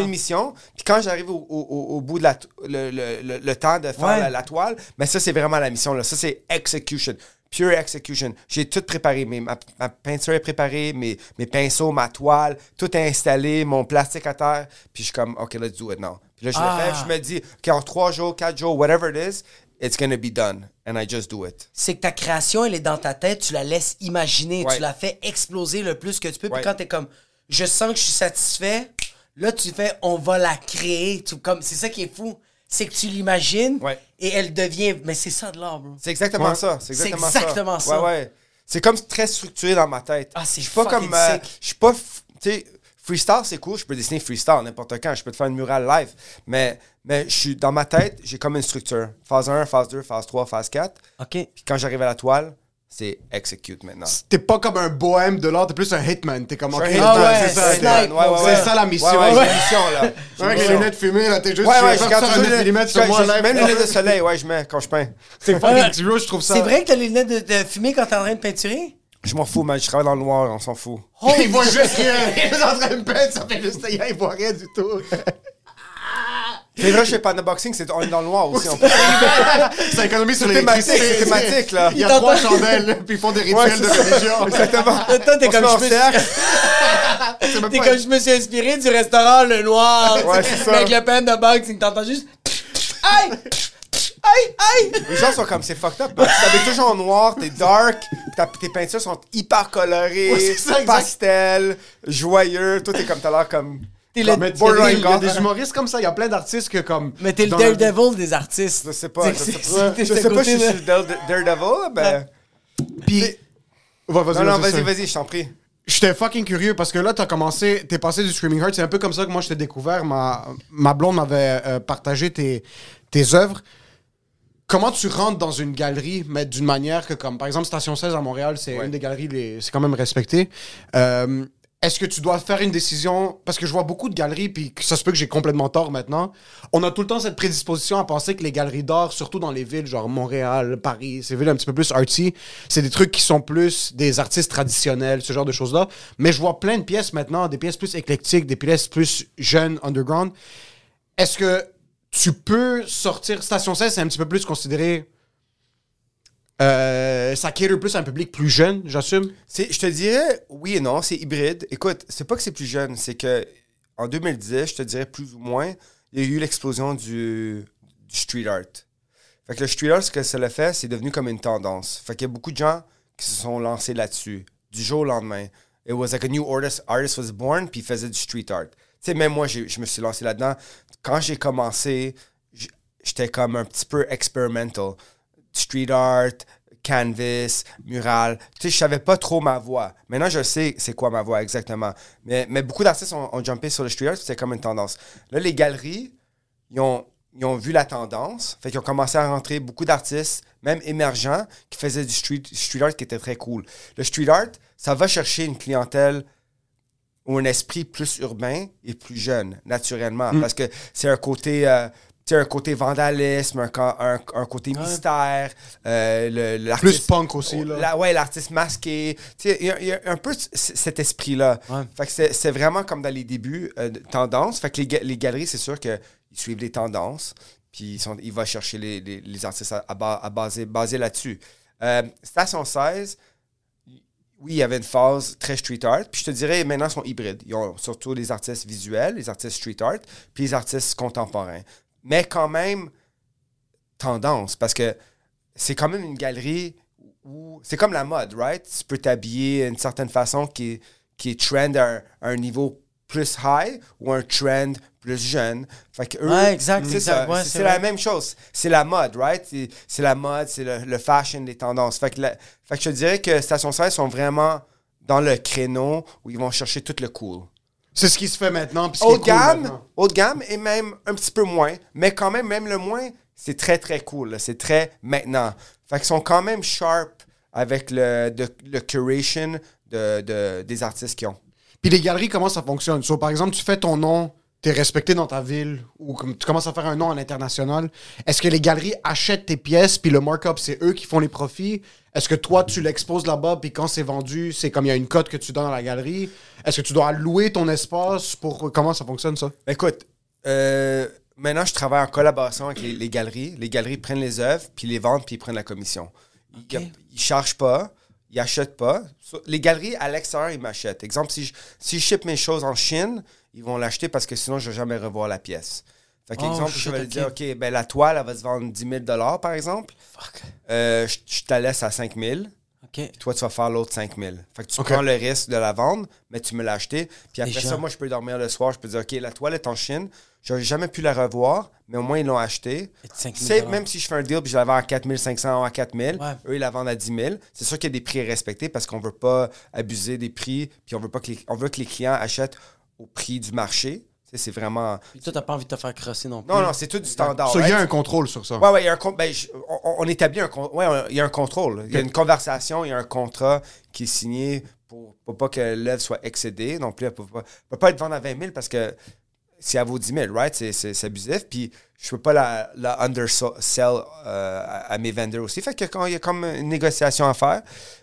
une mission. Puis quand j'arrive au, au- au- bout de la, le, le- le- le temps de faire Ouais. la, la toile, mais ça, c'est vraiment la mission. Là. Ça, c'est execution. Pure execution. J'ai tout préparé. Mes- ma, ma peinture est préparée, mes, mes pinceaux, ma toile, tout est installé, mon plastique à terre. Puis je suis comme, OK, let's do it now. Puis là, je Ah. le fais. Je me dis, OK, en trois jours, quatre jours, whatever it is, it's gonna be done. And I just do it. c'est que ta création, elle est dans ta tête, tu la laisses imaginer, Ouais. tu la fais exploser le plus que tu peux. Puis Ouais. quand t'es comme, je sens que je suis satisfait, là, tu fais, on va la créer. Tu, comme, c'est ça qui est fou. C'est que tu l'imagines Ouais. et elle devient. Mais c'est ça de l'art, bro. C'est exactement Ouais. ça. C'est exactement, exactement ça. Ouais, ouais. C'est comme très structuré dans ma tête. Ah, c'est Je suis pas comme. euh. Je suis pas. f- Tu sais, Freestyle, c'est cool. Je peux dessiner freestyle n'importe quand. Je peux te faire une murale live. Mais, mais je suis dans ma tête, j'ai comme une structure. Phase 1, phase 2, phase 3, phase 4. OK. Puis quand j'arrive à la toile, c'est execute maintenant. T'es pas comme un bohème de l'art, t'es plus un hitman. T'es comme un Ah hitman, ouais, c'est ça. snipe, t'es- ouais, ouais, C'est ouais. ça la mission. Ouais, ouais, mission, là. Avec les mission. lunettes fumées, là, t'es juste. Ouais, ouais, je ça 9 les mm sur je- moi. Même les lunettes de soleil, ouais, je mets quand je peins. C'est fucking duo, je trouve ça. C'est vrai que t'as les lunettes de, de fumée quand t'es en train de peinturer? Je m'en fous, man. Je travaille dans le noir, on s'en fout. Il voit juste rien. Il est en train de peindre, ça fait juste rien, il voit rien du tout. C'est vrai, je fais pas de boxing, c'est on est dans le noir aussi. on peut- Ça économise sur C'est l'électricité. thématique, c'est thématique, là. Il y a trois chandelles, puis ils font des rituels Ouais, de ça. religion. Exactement. Attends, t'es On se comme met en je me suis- cercle. C'est même T'es pas- comme je me suis inspiré du restaurant Le Noir. Ouais, c'est ça. Avec le pen de boxing, t'entends juste. Aïe! Aïe! Aïe! Les gens sont comme, c'est fucked up. man. Tu t'habilles toujours en noir, t'es dark, tes peintures sont hyper colorées, Ouais, ça, pastel, joyeux. Toi, t'es comme, t'as l'air comme. T'es comme le- il y a des- humoristes comme ça, il y a plein d'artistes que comme. Mais t'es le la- Daredevil des artistes. Je sais pas, je sais pas. Je c'est sais pas si je suis le Dare- Daredevil, ben. Puis. Ouais, vas-y, Non, non, vas-y, vas-y, je t'en prie. J'étais fucking curieux parce que là, t'as commencé, t'es passé du Screaming Heart. C'est un peu comme ça que moi, je t'ai découvert. Ma, ma blonde m'avait euh, partagé tes, tes œuvres. Comment tu rentres dans une galerie, mais d'une manière que, comme par exemple, Station 16 à Montréal, c'est Ouais. une des galeries, les- c'est quand même respecté. Euh, Est-ce que tu dois faire une décision? Parce que je vois beaucoup de galeries, puis ça se peut que j'ai complètement tort maintenant. On a tout le temps cette prédisposition à penser que les galeries d'art, surtout dans les villes, genre Montréal, Paris, ces villes un petit peu plus arty, c'est des trucs qui sont plus des artistes traditionnels, ce genre de choses-là. Mais je vois plein de pièces maintenant, des pièces plus éclectiques, des pièces plus jeunes, underground. Est-ce que tu peux sortir Station 16, c'est un petit peu plus considéré. Euh, ça cater plus à un public plus jeune, j'assume? C'est- Je te dirais oui et non, c'est hybride. Écoute, c'est pas que c'est plus jeune, c'est que en 2010, je te dirais plus ou moins, il y a eu l'explosion du, street art. Fait le street art, ce que ça l'a fait, c'est devenu comme une tendance. Fait qu'il y a beaucoup de gens qui se sont lancés là-dessus, du jour au lendemain. It was like a new artist, artist was born, puis il faisait du street art. Sais, même moi, je me suis lancé là-dedans. Quand j'ai commencé, j'étais comme un petit peu experimental. Street art, canvas, mural. Tu sais, je savais pas trop ma voix. Maintenant, je sais c'est quoi ma voix exactement. Mais, mais beaucoup d'artistes ont, jumpé sur le street art, c'était comme une tendance. Là, les galeries, ils ont, ils ont vu la tendance. Fait qu'ils ont commencé à rentrer beaucoup d'artistes, même émergents, qui faisaient du street, street art qui était très cool. Le street art, ça va chercher une clientèle ou un esprit plus urbain et plus jeune, naturellement. Parce que c'est un côté. euh, tu sais, un côté vandalisme, un, un- un côté mystère, euh, le- Plus punk aussi, là. la- ouais, l'artiste masqué. Il y, a- il y a un peu cet esprit-là. Fait que c'est c'est vraiment comme dans les débuts, euh, de tendance. Fait que les, les galeries, c'est sûr qu'ils suivent les tendances. Puis ils, sont, ils vont chercher les, les- les artistes à, à à baser, baser là-dessus. Euh, Station 16, oui, il y avait une phase très street art. Puis je te dirais, maintenant, ils sont hybrides. Ils ont surtout les artistes visuels, les artistes street art, puis les artistes contemporains. Mais quand même, tendance, parce que c'est quand même une galerie où c'est comme la mode, right? Tu peux t'habiller d'une certaine façon qui est, qui trend à un, à un niveau plus high ou un trend plus jeune. Fait que eux, Ouais, exact, c'est exact. ça. Ouais, c'est c'est c'est la même chose. C'est la mode, right? C'est- C'est la mode, c'est le, le fashion, les tendances. Fait que, la- fait que je te dirais que Station 16 sont vraiment dans le créneau où ils vont chercher tout le cool. C'est ce qui se fait maintenant. puis Haut de cool gamme, maintenant. haut de gamme et même un petit peu moins. Mais quand même, même le moins, c'est très, très cool. là. C'est très maintenant. Fait qu'ils sont quand même sharp avec le, de- le curation de, de- des artistes qu'ils ont. Puis les galeries, comment ça fonctionne? So, par exemple, tu fais ton nom, tu es respecté dans ta ville, ou comme tu commences à faire un nom à l'international. Est-ce que les galeries achètent tes pièces, puis le markup, c'est eux qui font les profits? Est-ce que toi, tu l'exposes là-bas, puis quand c'est vendu, c'est comme il y a une cote que tu donnes à la galerie? Est-ce que tu dois louer ton espace pour... Comment ça fonctionne, ça? Écoute, euh, maintenant, je travaille en collaboration avec les, les galeries. Les galeries prennent les œuvres, puis les vendent, puis ils prennent la commission. Ils, ils chargent pas, ils achètent pas. Les galeries, à l'extérieur, ils m'achètent. Exemple, si je, si je ship mes choses en Chine, ils vont l'acheter parce que sinon, je vais jamais revoir la pièce. Fait Oh, qu'exemple, shit, je vais ok. lui dire, OK, ben, la toile, elle va se vendre 10 000 par exemple. Euh, je, je te la laisse à 5 000 OK. toi, tu vas faire l'autre 5000. Fait que tu prends le risque de la vendre, mais tu me l'as acheté. Puis après Déjà. ça, moi, je peux dormir le soir. Je peux dire, OK, la toile est en Chine. J'aurais jamais pu la revoir, mais au moins, ils l'ont acheté. Et 5 000 C'est même si je fais un deal puis je la vends à 4500 ou à 4000, Ouais. eux, ils la vendent à 10 000. C'est sûr qu'il y a des prix respectés parce qu'on veut pas abuser des prix. Puis on veut pas que les, on veut que les clients achètent au prix du marché. Tu sais, C'est vraiment. Puis toi, t'as pas envie de te faire crosser non plus. Non, non, c'est tout du standard. Il y a un contrôle sur ça. Ouais, ouais, il y a un con- ben, je- on, on établit un con- ouais, il y a un contrôle. Il y a une conversation, il y a un contrat qui est signé pour, pour pas que l'œuvre soit excédée. Non plus, elle peut pas, elle peut pas être vendue à 20 000 parce que si elle vaut 10 000, right? C'est, abusif. Puis je peux pas la, la undersell euh, à, à mes vendeurs aussi. Fait que quand il y a comme une négociation à faire.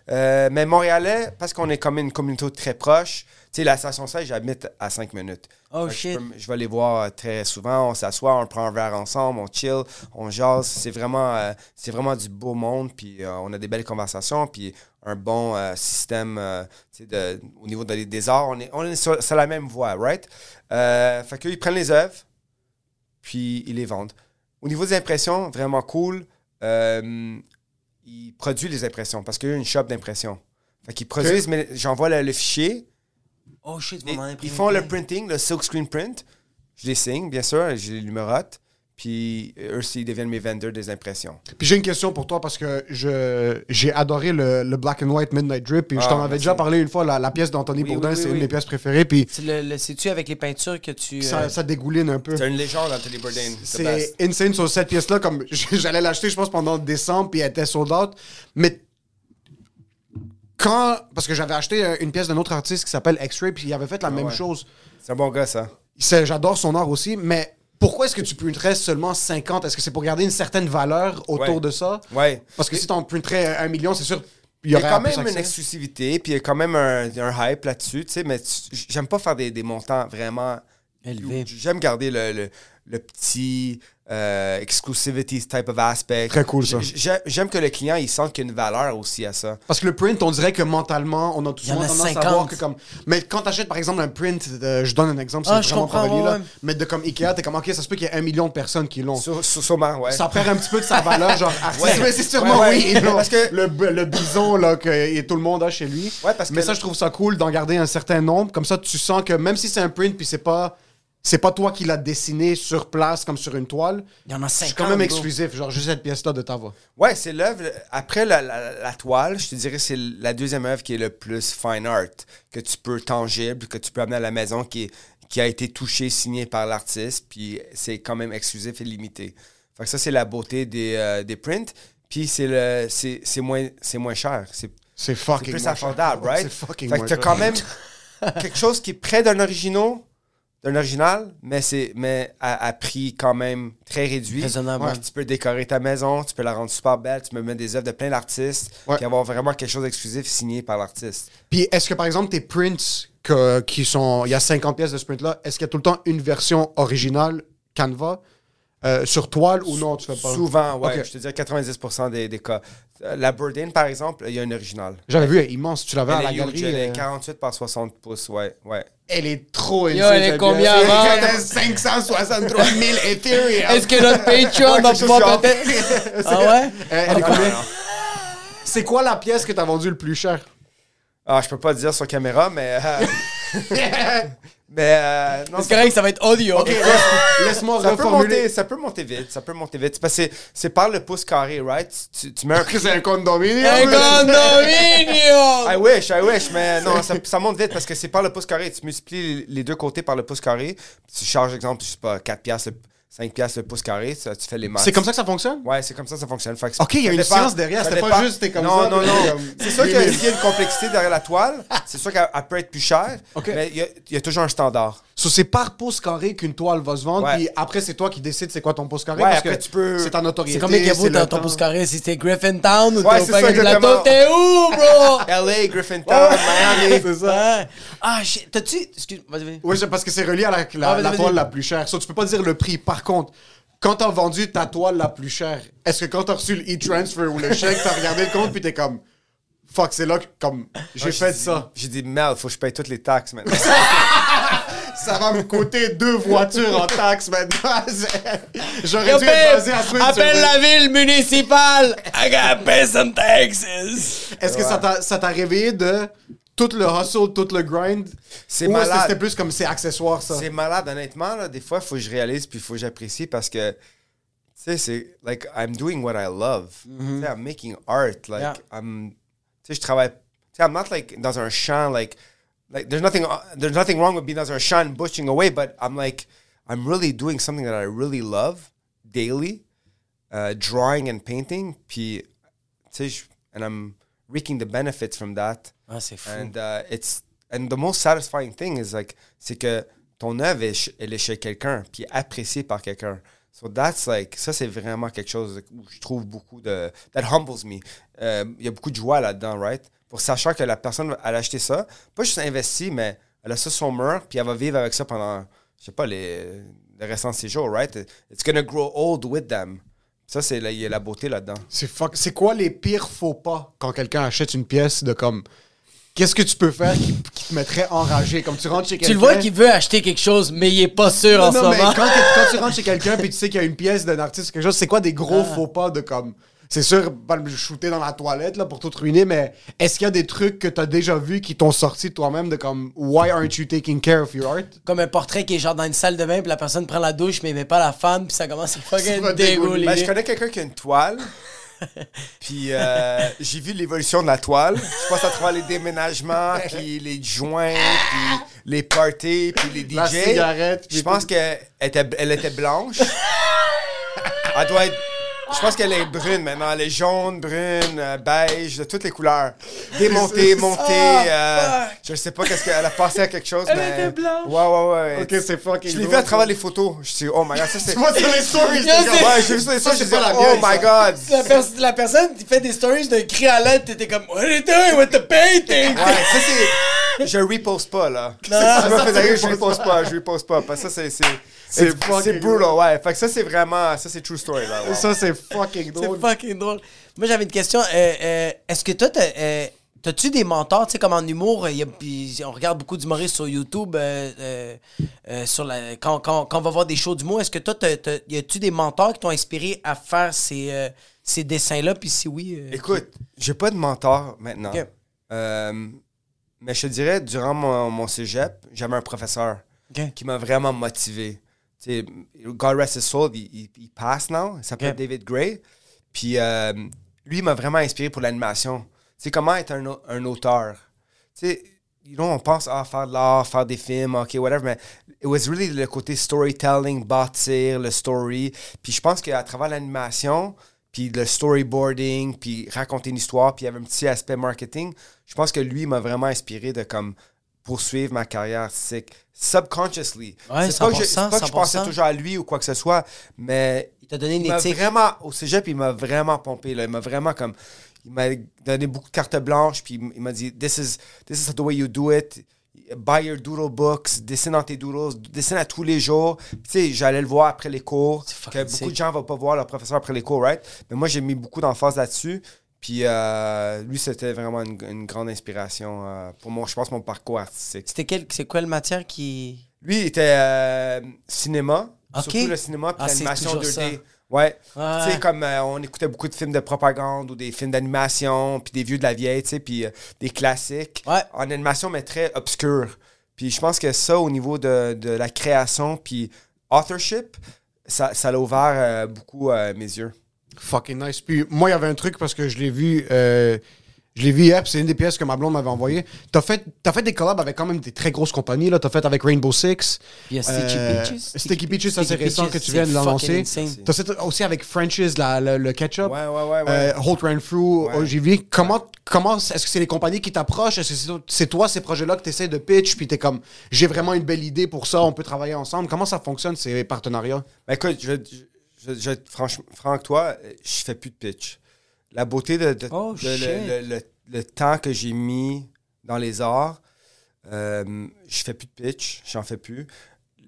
Euh, mais Montréalais, parce qu'on est comme une communauté très proche, tu sais, la station 16, j'habite à 5 minutes. Oh, Fait que je shit. peux Je, vais les voir euh, très souvent. On s'assoit, on prend un verre ensemble, on chill, on jase. C'est vraiment, euh, c'est vraiment du beau monde. Puis on a des belles conversations. Puis un bon euh, système euh, de, au niveau de- des arts. On est, on est sur, sur la même voie, right? Euh, fait qu'eux, ils prennent les œuvres, puis ils les vendent. Au niveau des impressions, vraiment cool. Euh, ils produisent les impressions parce qu'il y a une shop d'impression. Fait qu'ils produisent, mais j'envoie le, le fichier. Oh shit, Ils, font le printing, le silk screen print. Je les signe, bien sûr, je les numérote. Puis eux aussi, ils deviennent mes vendeurs des impressions. Puis j'ai une question pour toi parce que je j'ai adoré le, le Black and White Midnight Drip. Et je Ah, t'en avais déjà parlé une fois, la, la pièce d'Anthony Oui, Bourdin, oui, oui, c'est une oui. de mes pièces préférées. Puis C'est le, le- C'est-tu avec les peintures que tu. ça, euh, ça dégouline un peu. C'est une légende, Anthony Bourdain. C'est insane sur cette pièce-là. Comme j'allais l'acheter, je pense, pendant décembre, puis elle était sold out. Mais quand. Parce que j'avais acheté euh, une pièce d'un autre artiste qui s'appelle X-Ray, puis il avait fait la même ouais. chose. C'est un bon gars, ça. C'est- J'adore son art aussi, mais pourquoi est-ce que tu printerais seulement 50 Est-ce que c'est pour garder une certaine valeur autour Ouais. de ça? Ouais. Parce que si t'en printerais un million, c'est sûr, il y Il y aurait a quand même une exclusivité, puis il y a quand même un, un hype là-dessus, tu sais, mais tu- j'aime pas faire des, des montants vraiment Élevé. J'aime garder le, le, le petit euh, exclusivity type of aspect. Très cool, ça. J'aime que le client, il sente qu'il y a une valeur aussi à ça. Parce que le print, on dirait que mentalement, on a tout Il y en souvent a tendance 50. à voir que comme. Mais quand t'achètes par exemple un print, de- je donne un exemple, c'est Ah, vraiment comprends, pas relié, ouais, là. ouais. Mais de comme Ikea, t'es comme, ok, ça se peut qu'il y ait un million de personnes qui l'ont. Sur, sur- sûrement, ouais. Ça perd un petit peu de sa valeur, genre artiste. Ouais. Mais c'est sûrement Ouais, ouais. oui. non. Parce que- le, le bison là, que et tout le monde a chez lui. Ouais, parce mais que ça, le- je trouve ça cool d'en garder un certain nombre. Comme ça, tu sens que même si c'est un print, puis c'est pas. C'est pas toi qui l'as dessiné sur place comme sur une toile. Il y en a Je 50. suis quand même exclusif, genre juste cette pièce-là de ta voix. Ouais, c'est l'œuvre. Après la, la- la toile, je te dirais c'est la deuxième œuvre qui est le plus fine art, que tu peux tangible, que tu peux amener à la maison, qui, est- qui a été touché, signé par l'artiste, puis c'est quand même exclusif et limité. Fait que ça, c'est la beauté des, euh, des prints. Puis c'est le c'est c'est moins, c'est moins cher. C'est C'est c'est fucking plus moins affordable, cher. right? C'est fucking Fait que moins t'as cher. quand même quelque chose qui est près d'un original, d'un original, mais c'est mais à, à prix quand même très réduit. Raisonnable. Puis tu peux décorer ta maison, tu peux la rendre super belle, tu peux mettre des œuvres de plein d'artistes, Ouais. puis avoir vraiment quelque chose d'exclusif signé par l'artiste. Puis est-ce que par exemple tes prints que, qui sont. Il y a 50 pièces de ce print-là, est-ce qu'il y a tout le temps une version originale Canva euh, sur toile ou non, tu fais pas? Souvent, ouais, je te dirais 90% des, des cas. Euh, La Bourdain, par exemple, il y a un original. J'avais vu, elle est immense. Tu l'avais à Elle la est galerie. elle est euh, 48 par 60 pouces, ouais, ouais. Elle est trop Yo, elle est combien avant? Elle est 563 000 Ethereum. Est-ce que notre Patreon va pouvoir peut-être? Ah ouais? Elle- est combien? C'est quoi la pièce que t'as vendue le plus cher? Ah, je peux pas le dire sur caméra, mais... euh, mais... euh, non, C'est correct, ça va être audio. Ok, laisse- laisse-moi Ça peut, reformuler. monter, ça peut monter vite, ça peut monter vite. C'est Parce que c'est- c'est par le pouce carré, right? Tu, tu mets un Que c'est un condominium. Un I condominium! wish, I wish, mais non, ça, ça monte vite parce que c'est par le pouce carré. Tu multiplies les- deux côtés par le pouce carré. Tu charges, exemple, je sais pas, 4 piastres, 5 piastres le pouce carré. ça, tu fais les maths. C'est comme ça que ça fonctionne? Ouais, c'est comme ça que ça fonctionne. Fait que Ok, il y a une science derrière, c'était pas juste, t'es comme non, ça, Non, non, comme- C'est sûr qu'il y, a- une complexité derrière la toile. C'est sûr qu'elle elle peut être plus chère, Ok. mais il y, a, il y a toujours un standard. So, c'est par pouce carré qu'une toile va se vendre, Ouais. puis après, c'est toi qui décides c'est quoi ton pouce carré. Ouais, parce après, que tu peux- C'est ta notoriété. C'est combien qu'il vaut c'est ton temps. pouce carré? Si c'était Griffintown ou Ouais, t'es c'est au. T'es où, bro? LA, Griffintown, Miami. C'est ça. Ah, shit. T'as-tu. Excuse. Vas-y, vas-y. Oui, c'est parce que c'est relié à la, Ah, toile la plus chère. Tu peux pas dire le prix. Par contre, quand t'as vendu ta toile la plus chère, est-ce que quand t'as reçu le e-transfer ou le chèque, t'as regardé le compte puis t'es comme fuck, c'est là que comme j'ai Ouais, fait dit- ça. J'ai dit, merde, faut que je paye toutes les taxes maintenant. Ça va me coûter deux voitures en taxes maintenant. J'aurais dû être basé à Swing appelle sur- la ville municipale. I gotta pay some taxes. Est-ce que ça t'a- ça t'a réveillé de tout le hustle, tout le grind? C'est malade. c'était plus comme c'est accessoire ça? C'est malade, honnêtement. Là, des fois, il faut que je réalise puis il faut que j'apprécie parce que, tu sais, c'est like, I'm doing what I love. Tu sais, I'm making art. Like, Yeah. I'm, tu sais, je travaille, tu sais, I'm not like dans un champ, like, like there's nothing there's nothing wrong with being dans un champ and bushing away, but I'm like I'm really doing something that I really love daily, uh, drawing and painting. Puis, tu sais, and I'm reaping the benefits from that. Ah, c'est fou. And uh, it's and the most satisfying thing is like c'est que ton œuvre est, ch- elle est chez quelqu'un puis appréciée par quelqu'un. So that's like ça c'est vraiment quelque chose où je trouve beaucoup de that humbles me. Euh, Il y a beaucoup de joie là-dedans, right? Pour sachant que la personne elle a acheté ça, pas juste investi, mais elle a ça sur son mur puis elle va vivre avec ça pendant je sais pas les le restant de ses jours, right? It's gonna grow old with them. Ça c'est là, il y a la beauté là-dedans. C'est fuck- C'est quoi les pires faux pas quand quelqu'un achète une pièce de comme. Qu'est-ce que tu peux faire qui, qui te mettrait enragé? Comme tu rentres chez quelqu'un. Tu le vois qu'il veut acheter quelque chose, mais il est pas sûr Non, en non, ce mais moment. quand, quand tu rentres chez quelqu'un puis tu sais qu'il y a une pièce d'un artiste ou quelque chose, c'est quoi des gros Ah. faux pas de comme. C'est sûr, pas le shooter dans la toilette là, pour tout ruiner, mais est-ce qu'il y a des trucs que t'as déjà vus qui t'ont sorti toi-même de comme Why aren't you taking care of your art? Comme un portrait qui est genre dans une salle de bain, puis la personne prend la douche, mais il met pas la femme, puis ça commence à fucking dégoûter. Ben, je connais quelqu'un qui a une toile. puis euh, j'ai vu l'évolution de la toile. Je pense à travers les déménagements, puis les joints, puis les parties, puis les DJ. La cigarette, Je pense qu'elle était, elle était blanche. Elle doit être. Je pense qu'elle est brune maintenant. Elle est jaune, brune, euh, beige, de toutes les couleurs. Démontée, montée. euh, je sais pas qu'est-ce qu'elle a passé à quelque chose. Elle mais... était blanche. Ouais, ouais, ouais. Ok, c'est fucking Je l'ai vu à travers les photos. Je suis oh my god, ça c'est. Tu vois sur les stories, Ouais, j'ai vu dit, pas la oh my god. La, pers- la personne qui fait des stories de cri à l'aide, t'étais comme What are you doing with the painting? Ouais, ça c'est. Je reposte pas là. Me rire, je reposte pas, je reposte pas. Parce que ça c'est. C'est brutal, ouais. Fait que ça c'est vraiment. Ça c'est true story là. ouais. Ça, c'est fucking drôle. C'est fucking drôle. Moi, j'avais une question. Euh, euh, Est-ce que toi, t'as, euh, t'as-tu des mentors, tu sais, comme en humour, il y a- puis on regarde beaucoup d'humoristes sur YouTube, euh, euh, euh, sur la, quand, quand, quand on va voir des shows d'humour, est-ce que toi, t'as, t'as- y a-tu des mentors qui t'ont inspiré à faire ces, euh, ces dessins-là, puis si oui... euh, Écoute, j'ai pas de mentor maintenant. Ok. Mais je te dirais, durant mon, mon cégep, j'avais un professeur qui m'a vraiment motivé. God rest his soul, il, il- il passe now. Il s'appelle. David Gray. Puis euh, lui, il m'a vraiment inspiré pour l'animation. Sais, comment être un, un auteur. Tu sais, you know, on pense à faire de l'art, faire des films, ok, whatever, mais it was really le côté storytelling, bâtir le story. Puis je pense qu'à travers l'animation, puis le storyboarding, puis raconter une histoire, puis il y avait un petit aspect marketing, je pense que lui m'a vraiment inspiré de comme poursuivre ma carrière artistique subconsciously. Ouais, c'est pas que, je, 100%, c'est pas que je pensais 100%. toujours à lui ou quoi que ce soit, mais Il t'a donné une éthique. vraiment, au cégep, il m'a vraiment pompé. Là. Il m'a vraiment comme. Il m'a donné beaucoup de cartes blanches, puis il m'a dit this is, this is the way you do it. Buy your doodle books, dessine dans tes doodles, dessine à tous les jours. Tu sais, j'allais le voir après les cours. Que beaucoup de gens ne vont pas voir leur professeur après les cours, right? Mais moi, j'ai mis beaucoup d'emphase là-dessus. Puis euh, lui, c'était vraiment une, une grande inspiration euh, pour mon, je pense, mon parcours artistique. C'était quel, c'est quoi le matière qui... Lui, il était euh, cinéma, Ok. surtout le cinéma, puis Ah, l'animation toujours 2D. ça. Ouais. Ouais. Tu sais, comme euh, on écoutait beaucoup de films de propagande ou des films d'animation, puis des vieux de la vieille, tu sais, puis euh, des classiques. Ouais. En animation, mais très obscur. Puis je pense que ça, au niveau de, de la création, puis authorship, ça, ça l'a ouvert euh, beaucoup euh, mes yeux. Fucking nice. Puis moi, il y avait un truc parce que je l'ai vu. Je l'ai vu hier, c'est une des pièces que ma blonde m'avait envoyé. T'as fait, t'as fait des collabs avec quand même des très grosses compagnies. Là. T'as fait avec Rainbow Six. Il y a Sticky Euh, Peaches. Sticky Peaches, ça, c'est récent que tu viens de l'annoncer. T'as fait aussi avec French's, la- le, le ketchup. Ouais, ouais, ouais, ouais. Euh, Holt Renfrew, Ouais. Ogilvy. Comment, comment est-ce que c'est les compagnies qui t'approchent? Est-ce que c'est, toi, ces projets-là, que tu essaies de pitch, puis t'es comme, j'ai vraiment une belle idée pour ça, on peut travailler ensemble? Comment ça fonctionne, ces partenariats? Ben écoute, je, je, je, je vais être franch- franc avec toi, je fais plus de pitch. La beauté de, de- Oh, de- le- shit. le, le- le temps que j'ai mis dans les arts, euh, je fais plus de pitch, j'en fais plus.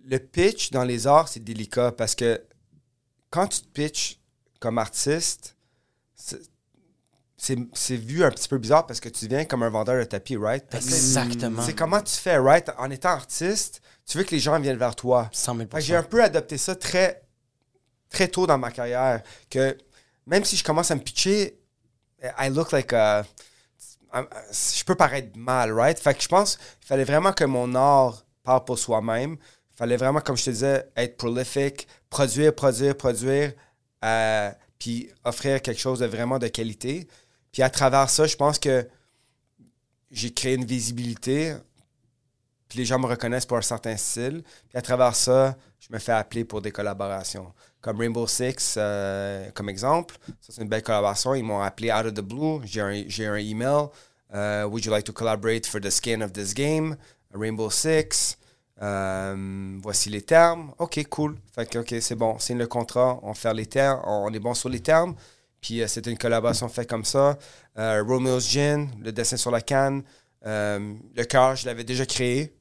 Le pitch dans les arts, c'est délicat parce que quand tu te pitches comme artiste, c'est- vu un petit peu bizarre parce que tu deviens comme un vendeur de tapis, right? Parce Exactement. C'est comment tu fais, right? En étant artiste, tu veux que les gens viennent vers toi. 100 000 Fait que j'ai un peu adopté ça très, très tôt dans ma carrière. Que même si je commence à me pitcher, I look like a. Je peux paraître mal, right? Fait que je pense qu'il fallait vraiment que mon art parle pour soi-même. Il fallait vraiment, comme je te disais, être prolifique, produire, produire, produire, euh, puis offrir quelque chose de vraiment de qualité. Puis à travers ça, je pense que j'ai créé une visibilité puis les gens me reconnaissent pour un certain style. Puis à travers ça, je me fais appeler pour des collaborations. Comme Rainbow Six, euh, comme exemple. Ça, c'est une belle collaboration. Ils m'ont appelé out of the blue. J'ai un, un email. Euh, would you like to collaborate for the skin of this game? Rainbow Six. Euh, voici les termes. OK, cool. Fait que, OK, c'est bon. Signe le contrat. On fait les termes. On est bon sur les termes. Puis c'était une collaboration faite comme ça. Romeo's Gin, le dessin sur la canne. Le cœur, je l'avais déjà créé.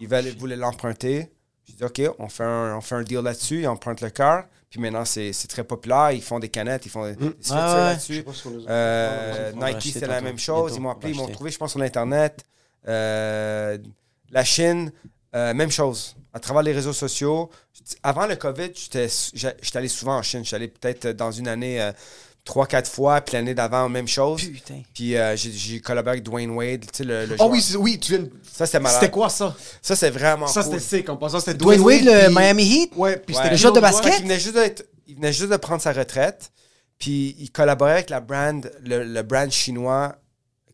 Veulent- voulaient l'emprunter. J'ai dit, OK, on fait un, deal là-dessus. Ils empruntent le cœur. Puis maintenant, c'est c'est très populaire. Ils font des canettes, ils font des, sweatshirts ouais. là-dessus. Euh, Nike, c'était la même chose. Bientôt, Ils m'ont appelé, ils m'ont trouvé, je pense, sur Internet. Euh, la Chine, euh, même chose. À travers les réseaux sociaux. Avant le COVID, j'étais j'étais allé souvent en Chine. J'allais peut-être dans une année euh, trois, quatre fois. Puis l'année d'avant, même chose. Putain. Puis euh, j'ai- j'ai collaboré avec Dwayne Wade, tu sais, le, le Oh joueur. oui, c'est- oui, tu viens de- Ça, c'était malade. C'était quoi ça? Ça, c'est vraiment Ça, cool. c'était sick. En passant, c'était Dwayne Wade, le puis- Miami Heat? Ouais, puis Ouais. c'était Le joueur de basket? Qu'il venait juste d'être- il venait juste de prendre sa retraite. Puis il collaborait avec la brand, le, le brand chinois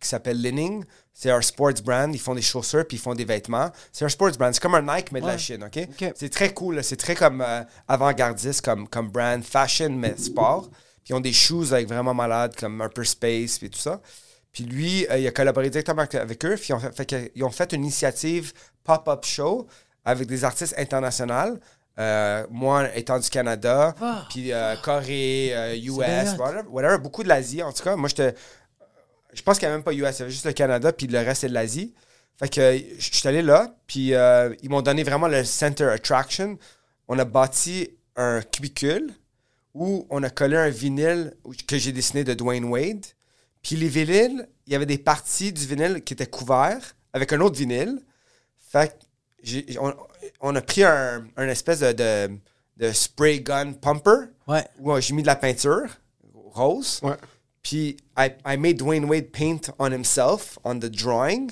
qui s'appelle Lining. C'est un sports brand. Ils font des chaussures puis ils font des vêtements. C'est un sports brand. C'est comme un Nike, mais de la Ouais. Chine, OK? OK. C'est très cool. là. C'est très comme euh, avant-gardiste comme, comme brand. Fashion, mais sport. Puis ils ont des shoes avec vraiment malades, comme un peu space puis tout ça. Puis lui, euh, il a collaboré directement avec, eux. Puis ils ont fait, ils ont fait une initiative pop-up show avec des artistes internationaux. Euh, moi, étant du Canada, puis euh, Corée, euh, US, whatever, whatever, beaucoup de l'Asie en tout cas. Moi, j'étais. Je pense qu'il n'y avait même pas US, il y avait juste le Canada, puis le reste, c'est de l'Asie. Fait que je suis allé là, puis ils m'ont donné vraiment le center attraction. On a bâti un cubicule où on a collé un vinyle que j'ai dessiné de Dwayne Wade. Puis les vinyles, il y avait des parties du vinyle qui étaient couverts avec un autre vinyle. Fait que on, on a pris un, un espèce de, de, de spray gun pumper Ouais. où j'ai mis de la peinture rose. Ouais. Puis I, I made Dwayne Wade paint on himself, on the drawing,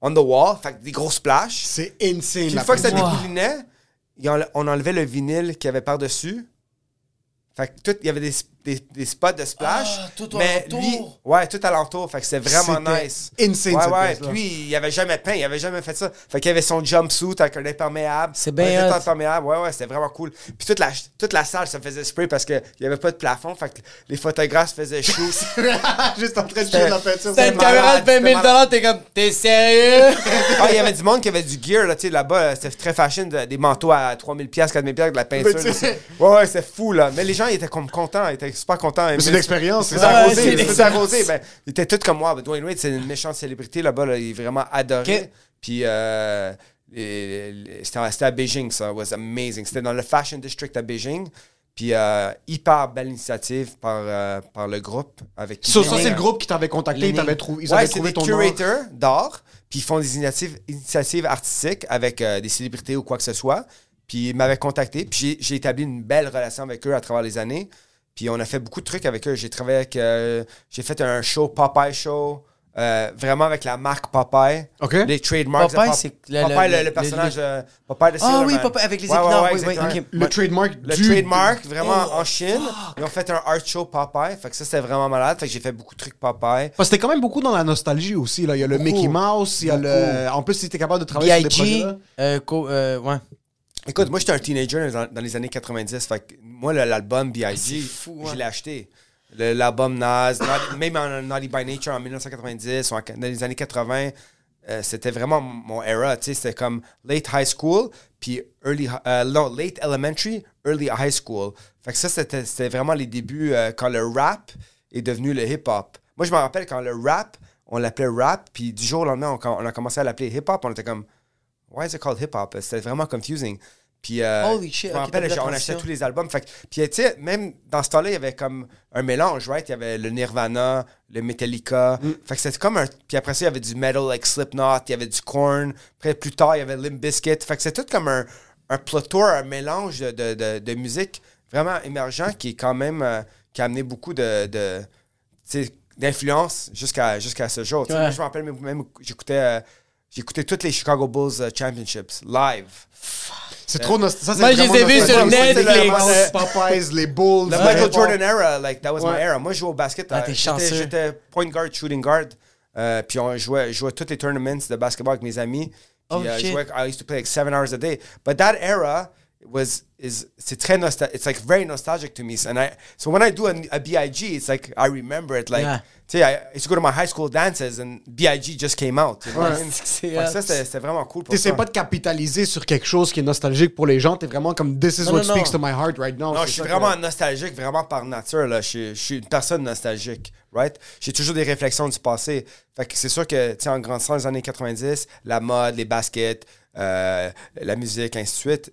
on the wall. Fait que des gros splashes. C'est insane. Puis une la fois que ça dégoulinait, on enlevait le vinyle qu'il y avait par-dessus. Fait que tout, il y avait des, des, des spots de splash. Ah, tout mais alentour. lui, ouais, tout alentour. Fait que c'est vraiment nice. insane, Ouais, ouais. Puis lui, il avait jamais peint, il avait jamais fait ça. Fait qu'il avait son jumpsuit avec un imperméable. C'est bien Un imperméable. Ouais, ouais, c'était vraiment cool. Puis toute la, toute la salle se faisait spray parce qu'il n'y avait pas de plafond. Fait que les photographes se faisaient shoot. Juste en train de tuer la peinture. T'as une malade, caméra de 20 000 c'était t'es comme, t'es sérieux? ah, il y avait du monde qui avait du gear, là, tu sais, là-bas, euh, c'était très fashion, de- des manteaux à 3000 pièces, 4000 pièces, de la peinture. Ouais, ouais, c'est fou, là. Mais les gens, ils étaient comme contents, ils étaient super contents. c'est une expérience, C'est c'est ça. arrosé, c'est une c'est expérience. arrosé. Ben, ils étaient tous comme moi. Ben, Dwayne Wade, c'est une méchante célébrité là-bas, là, il est vraiment adoré. Puis, euh, c'était c'était à Beijing, ça. It was amazing. C'était dans le Fashion District à Beijing. Puis, euh, hyper belle initiative par, euh, par le groupe. avec qui Ça, c'est le groupe qui t'avait contacté, ils t'avaient trouvé, ils Ouais, avaient c'est trouvé des ton nom. curators d'art, puis ils font des initiatives, initiatives artistiques avec euh, des célébrités ou quoi que ce soit. Puis ils m'avaient contacté, puis j'ai- j'ai établi une belle relation avec eux à travers les années. Puis on a fait beaucoup de trucs avec eux. J'ai travaillé avec. euh, j'ai fait un show, Popeye Show, euh, vraiment avec la marque Popeye. OK. Les trademarks. de Popeye, Pop- c'est le- Popeye, le- le, le le- personnage le- euh, Popeye de Ah oui. Popeye, avec les Ouais, épinards, ouais. Le trademark Le du... trademark, vraiment Oh, en Chine. Ils ont fait un art show Popeye. Fait que ça, c'était vraiment malade. Fait que j'ai fait beaucoup de trucs Popeye. Parce que c'était quand même beaucoup dans la nostalgie aussi. Là. Il y a le Beaucoup. Mickey Mouse, il y a le... En plus, si t'es capable de travailler sur des B.I.G. projets-là. Euh, co- euh, ouais. Écoute, moi, j'étais un teenager dans, dans les années 90. Fait que moi, l'album B.I.G., c'est fou, hein. je l'ai acheté. L'album Nas, même en Naughty by Nature en 1990 ou en- dans les années 80, euh, c'était vraiment mon era. C'était comme late high school, puis early, euh, non, late elementary, early high school. Fait que ça, c'était c'était vraiment les débuts euh, quand le rap est devenu le hip-hop. Moi, je me rappelle quand le rap, on l'appelait rap, puis du jour au lendemain, on, on a commencé à l'appeler hip-hop, on était comme, why is it called hip-hop? C'était vraiment confusing. Puis, euh, Holy shit, je me rappelle, la on achetait tous les albums. Fait puis, tu sais, même dans ce temps-là, il y avait comme un mélange, right? Il y avait le Nirvana, le Metallica. Mm. Fait que c'était comme un. Puis après ça, il y avait du metal like Slipknot, il y avait du Korn. Après, plus tard, il y avait Limp Bizkit. Fait que c'était tout comme un, un plotour, un mélange de, de, de, de musique vraiment émergent qui est quand même. euh, qui a amené beaucoup de. d'influence jusqu'à jusqu'à ce jour. Ouais. Moi, je me rappelle même, même j'écoutais. euh, J'écoutais toutes les Chicago Bulls euh, Championships live. C'est trop nostalgique. Ça, c'est Moi, je les ai vus sur nostalgique. Netflix. Popeyes, les Bulls. Le Michael. Jordan era, like that was Ouais. my era. Moi, je jouais au basket. Ah, euh, t'es j'étais- chanceux. J'étais point guard, shooting guard. Euh, puis on jouait, je jouais tous les tournaments de basketball avec mes amis. Puis, Oh, euh, je shit. jouais- I used to play like seven hours a day. But that era was is c'est très nostalgic. It's like very nostalgic to me. And I so when I do a, a Big, it's like I remember it. Like Yeah. Tu sais, I used to go to my high school dances and Big just came out. you know? C'est ça c'était vraiment cool ça. pas de capitaliser sur quelque chose qui est nostalgique pour les gens. T'es vraiment comme This is Non, what non, speaks non. to my heart right now. Non, je suis que- vraiment nostalgique, vraiment par nature. Là. Je, suis- je suis une personne nostalgique, right? J'ai toujours des réflexions du passé. Fait que c'est sûr que, tu sais, en grandissant les années 90, la mode, les baskets, euh, la musique, ainsi de suite,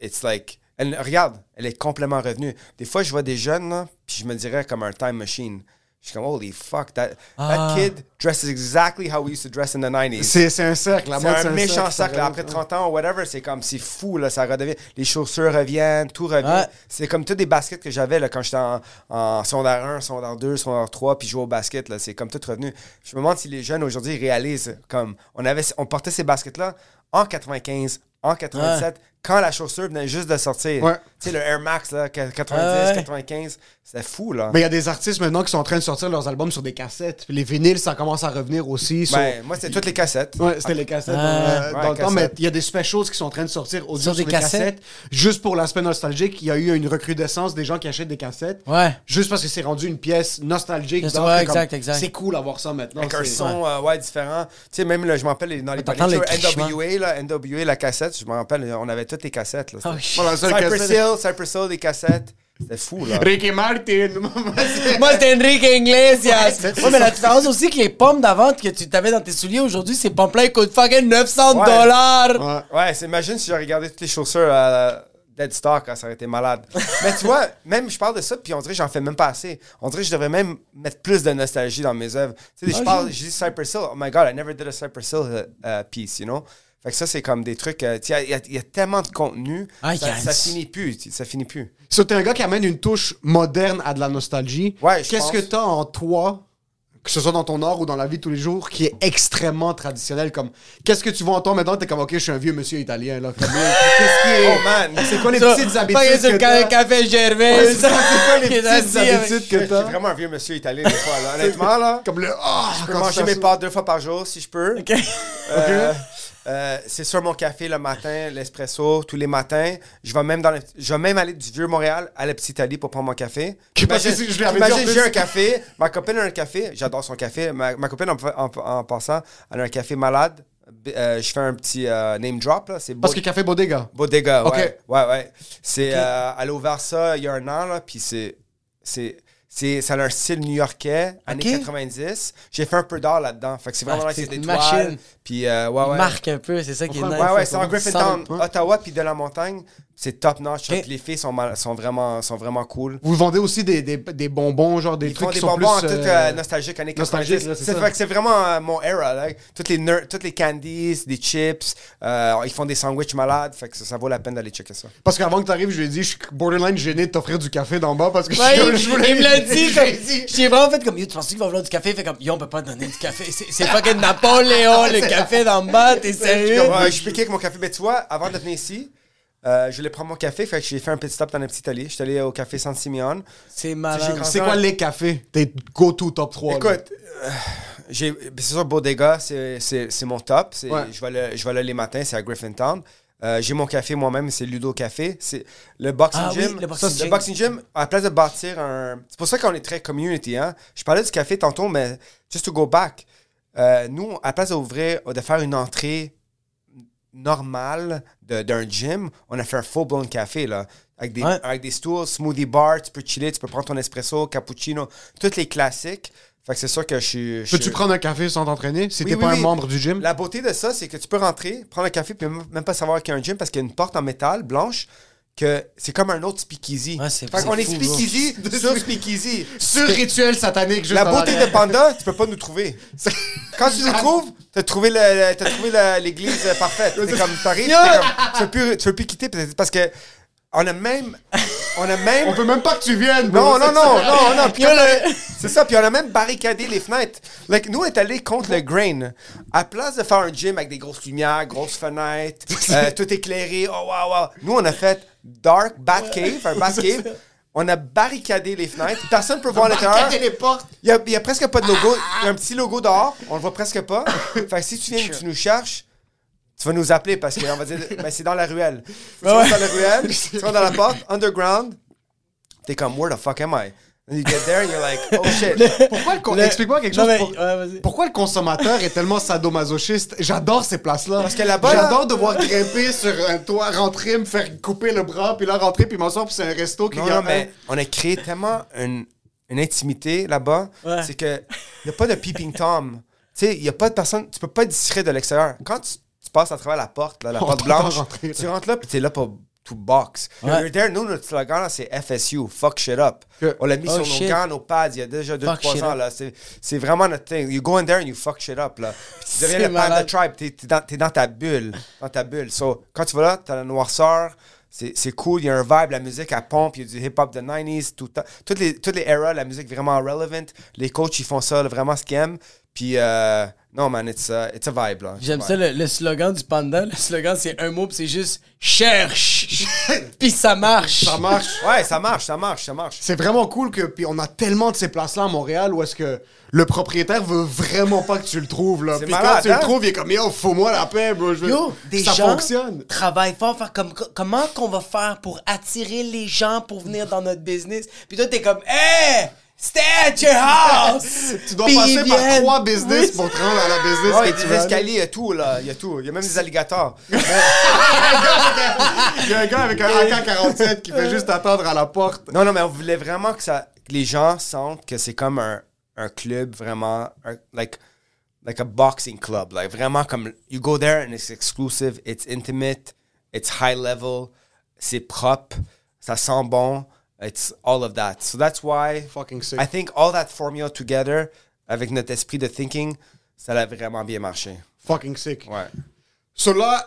it's like... Elle, regarde, elle est complètement revenue. Des fois, je vois des jeunes, là, puis je me dirais comme un time machine. Je suis comme, holy fuck, that, Ah. that kid dresses exactly how we used to dress in the 90s. C'est un cercle. La C'est un méchant cercle, Après revient. 30 ans, whatever, c'est comme, c'est fou, là, ça redevient. Les chaussures reviennent, tout revient. Ouais. C'est comme tous des baskets que j'avais là, quand j'étais en, en secondaire 1, secondaire 2, secondaire 3, puis jouais au basket. Là, c'est comme tout revenu. Je me demande si les jeunes aujourd'hui réalisent, comme, on, avait, on portait ces baskets-là en 95, en 97, quand la chaussure venait juste de sortir. Ouais. Tu sais, le Air Max, là, 90, Ouais. 95, c'était fou, là. Mais il y a des artistes maintenant qui sont en train de sortir leurs albums sur des cassettes. Les vinyles, ça commence à revenir aussi. sur- Ben, moi, c'était toutes les cassettes. Ouais, c'était les cassettes Ouais. euh, dans Ouais, le temps, mais il y a des specials qui sont en train de sortir audio Sur sur, des des cassettes? cassettes. Juste pour l'aspect nostalgique, il y a eu une recrudescence des gens qui achètent des cassettes. Ouais. Juste parce que c'est rendu une pièce nostalgique. Ouais, c'est comme- exact, exact. C'est cool d'avoir ça maintenant. Avec un c'est- son euh, ouais, différent. Tu sais, même là, je me rappelle les- dans les. NWA, là, NWA, la cassette, je me rappelle, on avait toutes les cassettes. Là, Oh, Cypress cassette. Hill, Cypress Hill, les cassettes. C'était fou, là. Ricky Martin. Moi, c'était Enrique Iglesias. c'est Ouais, mais la différence aussi que les pommes d'avant que tu t'avais dans tes souliers aujourd'hui, ces pommes-là, ils coûtent fucking 900 Ouais. dollars. Ouais. Ouais, c'est imagine si j'ai regardé toutes les chaussures à Dead Stock, ah, ça aurait été malade. Mais tu vois, même je parle de ça, puis on dirait que j'en fais même pas assez. On dirait que je devrais même mettre plus de nostalgie dans mes œuvres. Tu sais, je Ah, parle, je dis Cypress Hill, oh my god, I never did a Cypress Hill uh, uh, piece, you know? Fait que ça, c'est comme des trucs. euh, Il y, a- il y a tellement de contenu, Ah, ça, ça finit plus. tu- Ça finit plus. So, t'es un gars qui amène une touche moderne à de la nostalgie. Ouais, Qu'est-ce que t'as en toi, que ce soit dans ton art ou dans la vie de tous les jours, qui est extrêmement traditionnel? Comme, qu'est-ce que tu vois en toi maintenant? T'es comme, ok, je suis un vieux monsieur italien, là. Comme, qu'est-ce qui est. Oh man! C'est quoi les petites habitudes que t'as? café Gervais. Ouais, c'est quoi les petites assis avec- habitudes que Je suis vraiment un vieux monsieur italien des fois, là. Honnêtement, là. Comme le. Ah, Je peux manger mes pâtes deux fois par jour si je peux. Ok. Euh, euh, c'est sur mon café le matin, l'espresso, tous les matins. Je vais même dans le- je vais même aller du vieux Montréal à la petite Italie pour prendre mon café. Imagine, je dit en imagine, j'ai un café, ma copine a un café, j'adore son café. Ma, ma copine, en, en- en passant, elle a un café malade. Euh, je fais un petit euh, name drop, là. C'est Parce que Café Bodega. Bodega, Ok. ouais. Ouais, ouais. C'est, euh, elle a ouvert ça il y a un an, là, puis c'est, c'est, c'est, ça a un style new-yorkais, années 90. J'ai fait un peu d'art là-dedans. Fait que c'est vraiment Ah, là, c'est des une toiles. machine. Puis, euh, ouais, Il ouais. marque un peu, c'est ça qui est nice. Ouais, ouais, c'est en Griffintown. Ottawa, puis de la montagne. C'est top notch. Ok. Puis Les filles sont, mal- sont, vraiment, sont vraiment cool. Vous vendez aussi des, des, des bonbons, genre des Ils trucs font qui des sont bonbons en tout euh, euh, nostalgique années nostalgique, 90. là, c'est que vraiment euh, mon era. Là. Toutes, les ner- toutes les candies, des chips. euh, ils font des sandwichs malades. Fait que ça, ça vaut la peine d'aller checker ça. Parce qu'avant que t'arrives, je lui ai dit, je suis borderline gêné de t'offrir du café d'en bas parce que Ouais, je, il, je voulais- il me l'a dit. Je. J'ai vraiment fait comme, yo, tu penses qu'il va vouloir du café? Fait comme, yo, on peut pas te donner du café. C'est c'est fucking Napoléon, le café d'en bas, t'es sérieux? Je suis piqué avec mon café. Mais tu vois, avant de venir ici, euh, je voulais prendre mon café. Fait que j'ai fait un petit stop dans la petite Italie. Je suis allé au café San Simeon. C'est malade. C'est quoi les cafés? Tes go-to top 3. là? Écoute, euh, j'ai- c'est sûr, Bodega, c'est mon top. Ouais. Je vais là- je vais là les matins, c'est à Griffintown. Euh, j'ai mon café moi-même, c'est Ludo Café. C'est le boxing Ah oui, gym. le boxing Ça, gym. boxing gym, à la place de bâtir un. C'est pour ça qu'on est très community. Hein? Je parlais du café tantôt, mais just to go back. euh, nous, à la place d'ouvrir, de faire une entrée normale de- d'un gym, on a fait un full-blown café, là. Avec des, Ouais. avec des stools, smoothie bar, tu peux chiller, tu peux prendre ton espresso, cappuccino, tous les classiques. Fait que c'est sûr que je suis. Peux-tu prendre un café sans t'entraîner si Oui, t'es oui, pas oui. un membre du gym? La beauté de ça, c'est que tu peux rentrer, prendre un café, puis même même pas savoir qu'il y a un gym parce qu'il y a une porte en métal blanche que c'est comme un autre speakeasy. Ouais, c'est- fait c'est qu'on est speakeasy sur speakeasy. Sur rituel satanique, juste La beauté de Panda, tu peux pas nous trouver. Quand tu nous trouves, t'as trouvé le- le- t'as trouvé la- l'église parfaite. T'es comme, t'arrives, t'es comme, tu veux plus, tu veux plus quitter peut-être parce que on a même, on a même. On veut même pas que tu viennes, bro. Non, non, non, non, non. Puis le- C'est ça, puis on a même barricadé les fenêtres. Like, nous, on est allés contre le grain. À place de faire un gym avec des grosses lumières, grosses fenêtres, euh, tout éclairé, oh wow, wow. Nous, on a fait dark bat cave, un bat cave. On a barricadé les fenêtres. Personne ne peut voir l'intérieur. Barricadé les portes. Il y a, a presque pas de logo. Il y a un petit logo dehors. On le voit presque pas. Fait que si tu viens, tu nous cherches, tu vas nous appeler parce qu'on va dire, mais c'est dans la ruelle. Tu rentres dans la ruelle, tu rentres dans la porte, underground, t'es comme, where the fuck am I? And you get there and you're like, oh shit. Pourquoi le Explique-moi quelque Non, chose. mais- pour- ouais. Pourquoi le consommateur est tellement sadomasochiste? J'adore ces places-là. Parce que là-bas, là- J'adore devoir grimper sur un toit, rentrer, me faire couper le bras, puis là rentrer, puis m'en puis c'est un resto qui Non, a non, un- mais on a créé tellement une, une intimité là-bas, Ouais. c'est que il n'y a pas de peeping Tom. Tu sais, il n'y a pas de personne, tu peux pas être discret de l'extérieur. Quand tu passes à travers la porte, là, la On porte blanche, rentrer, là. tu rentres là, puis tu es là pour to box. Ouais. You're there, nous, notre slogan, c'est FSU, fuck shit up. Que- On l'a mis Oh, sur nos shit. gants, nos pads, il y a déjà Fuck 2-3 shit ans. là. C'est c'est vraiment notre thing. You go in there and you fuck shit up. Là. Tu deviens le panda malade. tribe. T'es es dans, t'es dans ta bulle. Dans ta bulle. So, quand tu vas là, t'as la noirceur. C'est c'est cool. Il y a un vibe. La musique, elle pompe. Il y a du hip-hop de 90s. Tout, toutes, les, toutes les eras, la musique vraiment relevant. Les coachs, ils font ça, là, vraiment ce qu'ils aiment. Puis, euh, non, man, it's, a- it's a vibe. là. J'aime Ouais. ça, le, le slogan du panda. Le slogan, c'est un mot, puis c'est juste cherche. puis ça marche. Ça marche. Ouais, ça marche, ça marche, ça marche. C'est vraiment cool que puis on a tellement de ces places-là à Montréal où est-ce que le propriétaire veut vraiment pas que tu le trouves là. C'est Puis quand tu le hein? trouves, il est comme yo, faut-moi la paix, bro. Je veux- Yo, des ça gens fonctionne. travaillent fort. faire comme, comment qu'on va faire pour attirer les gens pour venir dans notre business? Puis toi, t'es comme, hey, stay at your house! Tu dois Puis passer par trois business Oui, pour te rendre à la business Ouais, il y que a tu des veux. escaliers, il y a tout, là. Il y a tout. Il y a même des alligators. Il y a un gars avec un AK-47 qui fait juste attendre à la porte. Non, non, mais on voulait vraiment que, ça, que les gens sentent que c'est comme un, un club vraiment, un- like, like a boxing club. Like, vraiment comme, you go there and it's exclusive, it's intimate, it's high level, c'est propre, ça sent bon, it's all of that. So that's why Fucking sick. I think all that formula together, avec notre esprit de thinking, ça a vraiment bien marché. Fucking sick. Ouais. So là,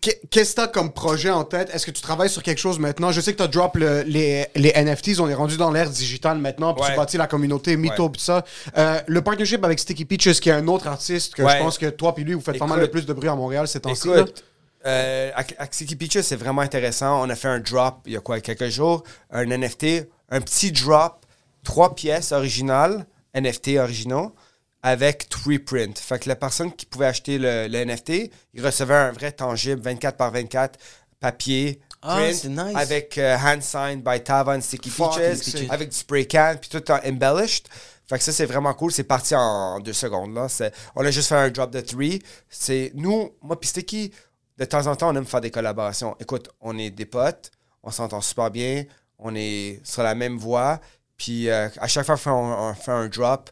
qu'est- qu'est-ce que t'as comme projet en tête? Est-ce que tu travailles sur quelque chose maintenant? Je sais que t'as drop le- les, les NFTs, on est rendu dans l'ère digitale maintenant, puis tu Ouais. bâtis la communauté, Mytho, puis ça. Euh, le partnership avec Sticky Peaches, qui est un autre artiste que je Ouais. pense que toi puis lui, vous faites pas Écoute. mal de plus de bruit à Montréal ces temps-ci. Écoute, euh, Sticky Peaches, c'est vraiment intéressant. On a fait un drop il y a quoi, quelques jours, un NFT, un petit drop, trois pièces originales, NFT originaux, avec three print. Fait que la personne qui pouvait acheter le, le NFT, il recevait un vrai tangible, 24 par 24, papier, Ah, print, nice. avec euh, hand signed by Tava and Sticky Peaches, avec du spray can, puis tout en embellished. Fait que ça, c'est vraiment cool. C'est parti en deux secondes. Là. On a juste fait un drop de three. C'est nous, moi, puis Sticky, de temps en temps, on aime faire des collaborations. Écoute, on est des potes, on s'entend super bien, on est sur la même voie. Puis euh, à chaque fois qu'on fait un- drop,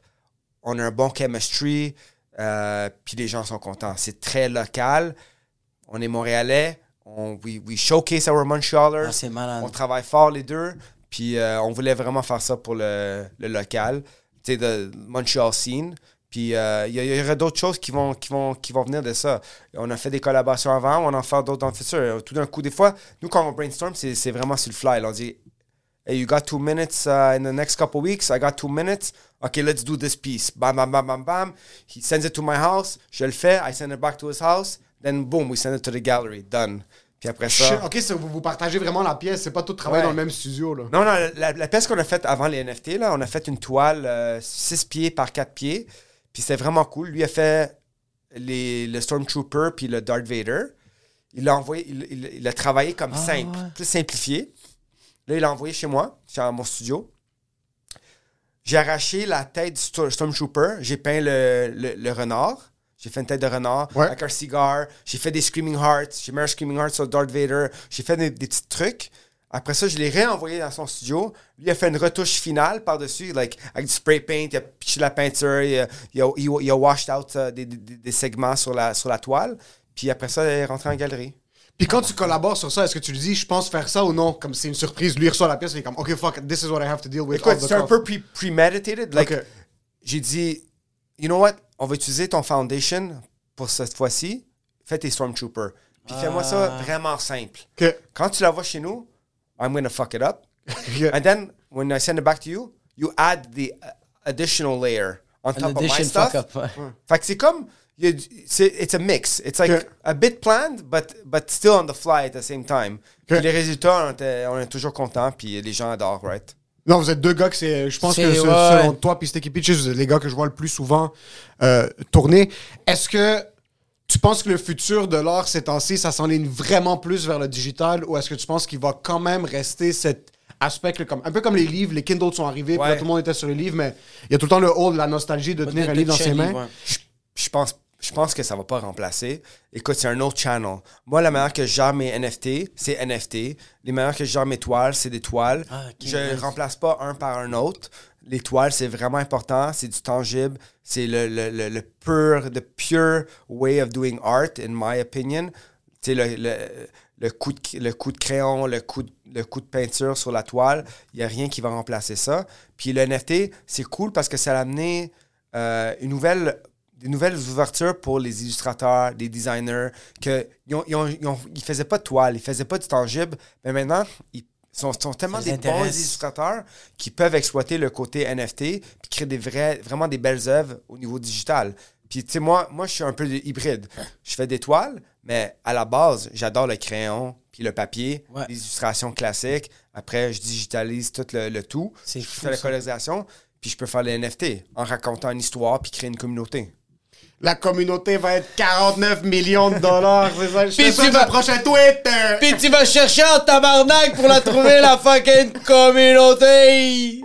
on a un bon chemistry, euh, puis les gens sont contents. C'est très local. On est montréalais. On, we, we showcase our Montrealers. Ah. On travaille fort les deux. Puis euh, on voulait vraiment faire ça pour le, le local, tu sais, de Montreal scene. Puis euh, il y, y aura d'autres choses qui vont, qui, vont, qui vont venir de ça. On a fait des collaborations avant, on en faire d'autres dans le futur. Euh, Tout d'un coup, des fois, nous, quand on brainstorm, c'est vraiment sur le fly. là. On dit, hey, you got two minutes uh, in the next couple weeks. I got two minutes. Okay, let's do this piece. Bam, bam, bam, bam, bam. He sends it to my house. Je le fais. I send it back to his house. Then boom, we send it to the gallery. Done. Puis après ça. Ok, vous, vous partagez vraiment la pièce, c'est pas tout travailler Ouais. dans le même studio. Là. Non, non, la, la pièce qu'on a faite avant les NFT, là, on a fait une toile 6 pieds par 4 pieds. Puis c'était vraiment cool. Lui a fait les, le Stormtrooper puis le Darth Vader. Il l'a envoyé, il, il- il a travaillé comme simple, plus simplifié. Là, il l'a envoyé chez moi, chez mon studio. J'ai arraché la tête du Sto- Stormtrooper. J'ai peint le, le- le renard. J'ai fait une tête de renard Ouais. avec un cigare. J'ai fait des Screaming Hearts. J'ai mis un Screaming Hearts sur Darth Vader. J'ai fait des, des petits trucs. Après ça, je l'ai réenvoyé dans son studio. Lui a fait une retouche finale par-dessus, like, avec du spray paint. Il a pitché la peinture. Il a, il a, il il washed out euh, des, des- des segments sur la, sur la toile. Puis après ça, il est rentré en galerie. Puis quand tu collabores sur ça, est-ce que tu lui dis, je pense faire ça ou non? Comme c'est une surprise, lui il reçoit la pièce, il est comme, ok, fuck, this is what I have to deal with. Écoute, c'est un peu pre- premeditated. Like. J'ai dit, you know what? On va utiliser ton foundation pour cette fois-ci. Fais tes Stormtroopers. Puis fais-moi ça vraiment simple. Ok. Quand tu la vois chez nous, I'm gonna fuck it up. Ok. And then when I send it back to you, you add the uh, additional layer on top of my stuff. fuck up. Fait que c'est comme, il y a du- c'est- it's a mix. It's like a bit planned, but, but still on the fly at the same time. Puis les résultats, on, est toujours contents, puis les gens adorent, right? Non, vous êtes deux gars que c'est. Je pense C'est- que ce- ouais. selon toi, puis Sticky Peaches, vous êtes les gars que je vois le plus souvent euh, tourner. Est-ce que tu penses que le futur de l'art ces temps-ci, ça s'enligne vraiment plus vers le digital ou est-ce que tu penses qu'il va quand même rester cet aspect, là, comme, un peu comme les livres, les Kindle sont arrivés, puis là, tout le monde était sur les livres, mais il y a tout le temps le haut de la nostalgie de tenir de- un de livre dans ses mains. ouais. je, je pense je pense que ça va pas remplacer. Écoute, c'est un autre channel. Moi, la manière que je gère mes NFT, c'est NFT. Les manières que je gère mes toiles, c'est des toiles. Ah, je nice. remplace pas un par un autre. Les toiles, c'est vraiment important. C'est du tangible. C'est le, le, le, le pur, pure way of doing art, in my opinion. Tu le, coup de, le coup de crayon, le coup de, le coup de peinture sur la toile, il n'y a rien qui va remplacer ça. Puis le NFT, c'est cool parce que ça a amené euh, une nouvelle des nouvelles ouvertures pour les illustrateurs, les designers, que ils, faisaient pas de toile, ils faisaient pas du tangible, mais maintenant, ils sont, sont tellement des bons illustrateurs qui peuvent exploiter le côté NFT puis créer des vrais, vraiment des belles œuvres au niveau digital. Puis, tu sais, moi, moi, je suis un peu hybride. Je fais des toiles, mais à la base, j'adore le crayon puis le papier, Ouais. les illustrations classiques. Après, je digitalise tout le, le tout. Je fou, fais la colorisation, puis je peux faire les NFT en racontant une histoire puis créer une communauté. La communauté va être 49 millions de dollars, c'est ça? Je Puis tu vas- prochain Twitter! Puis tu vas chercher en tabarnak pour la trouver, la fucking communauté!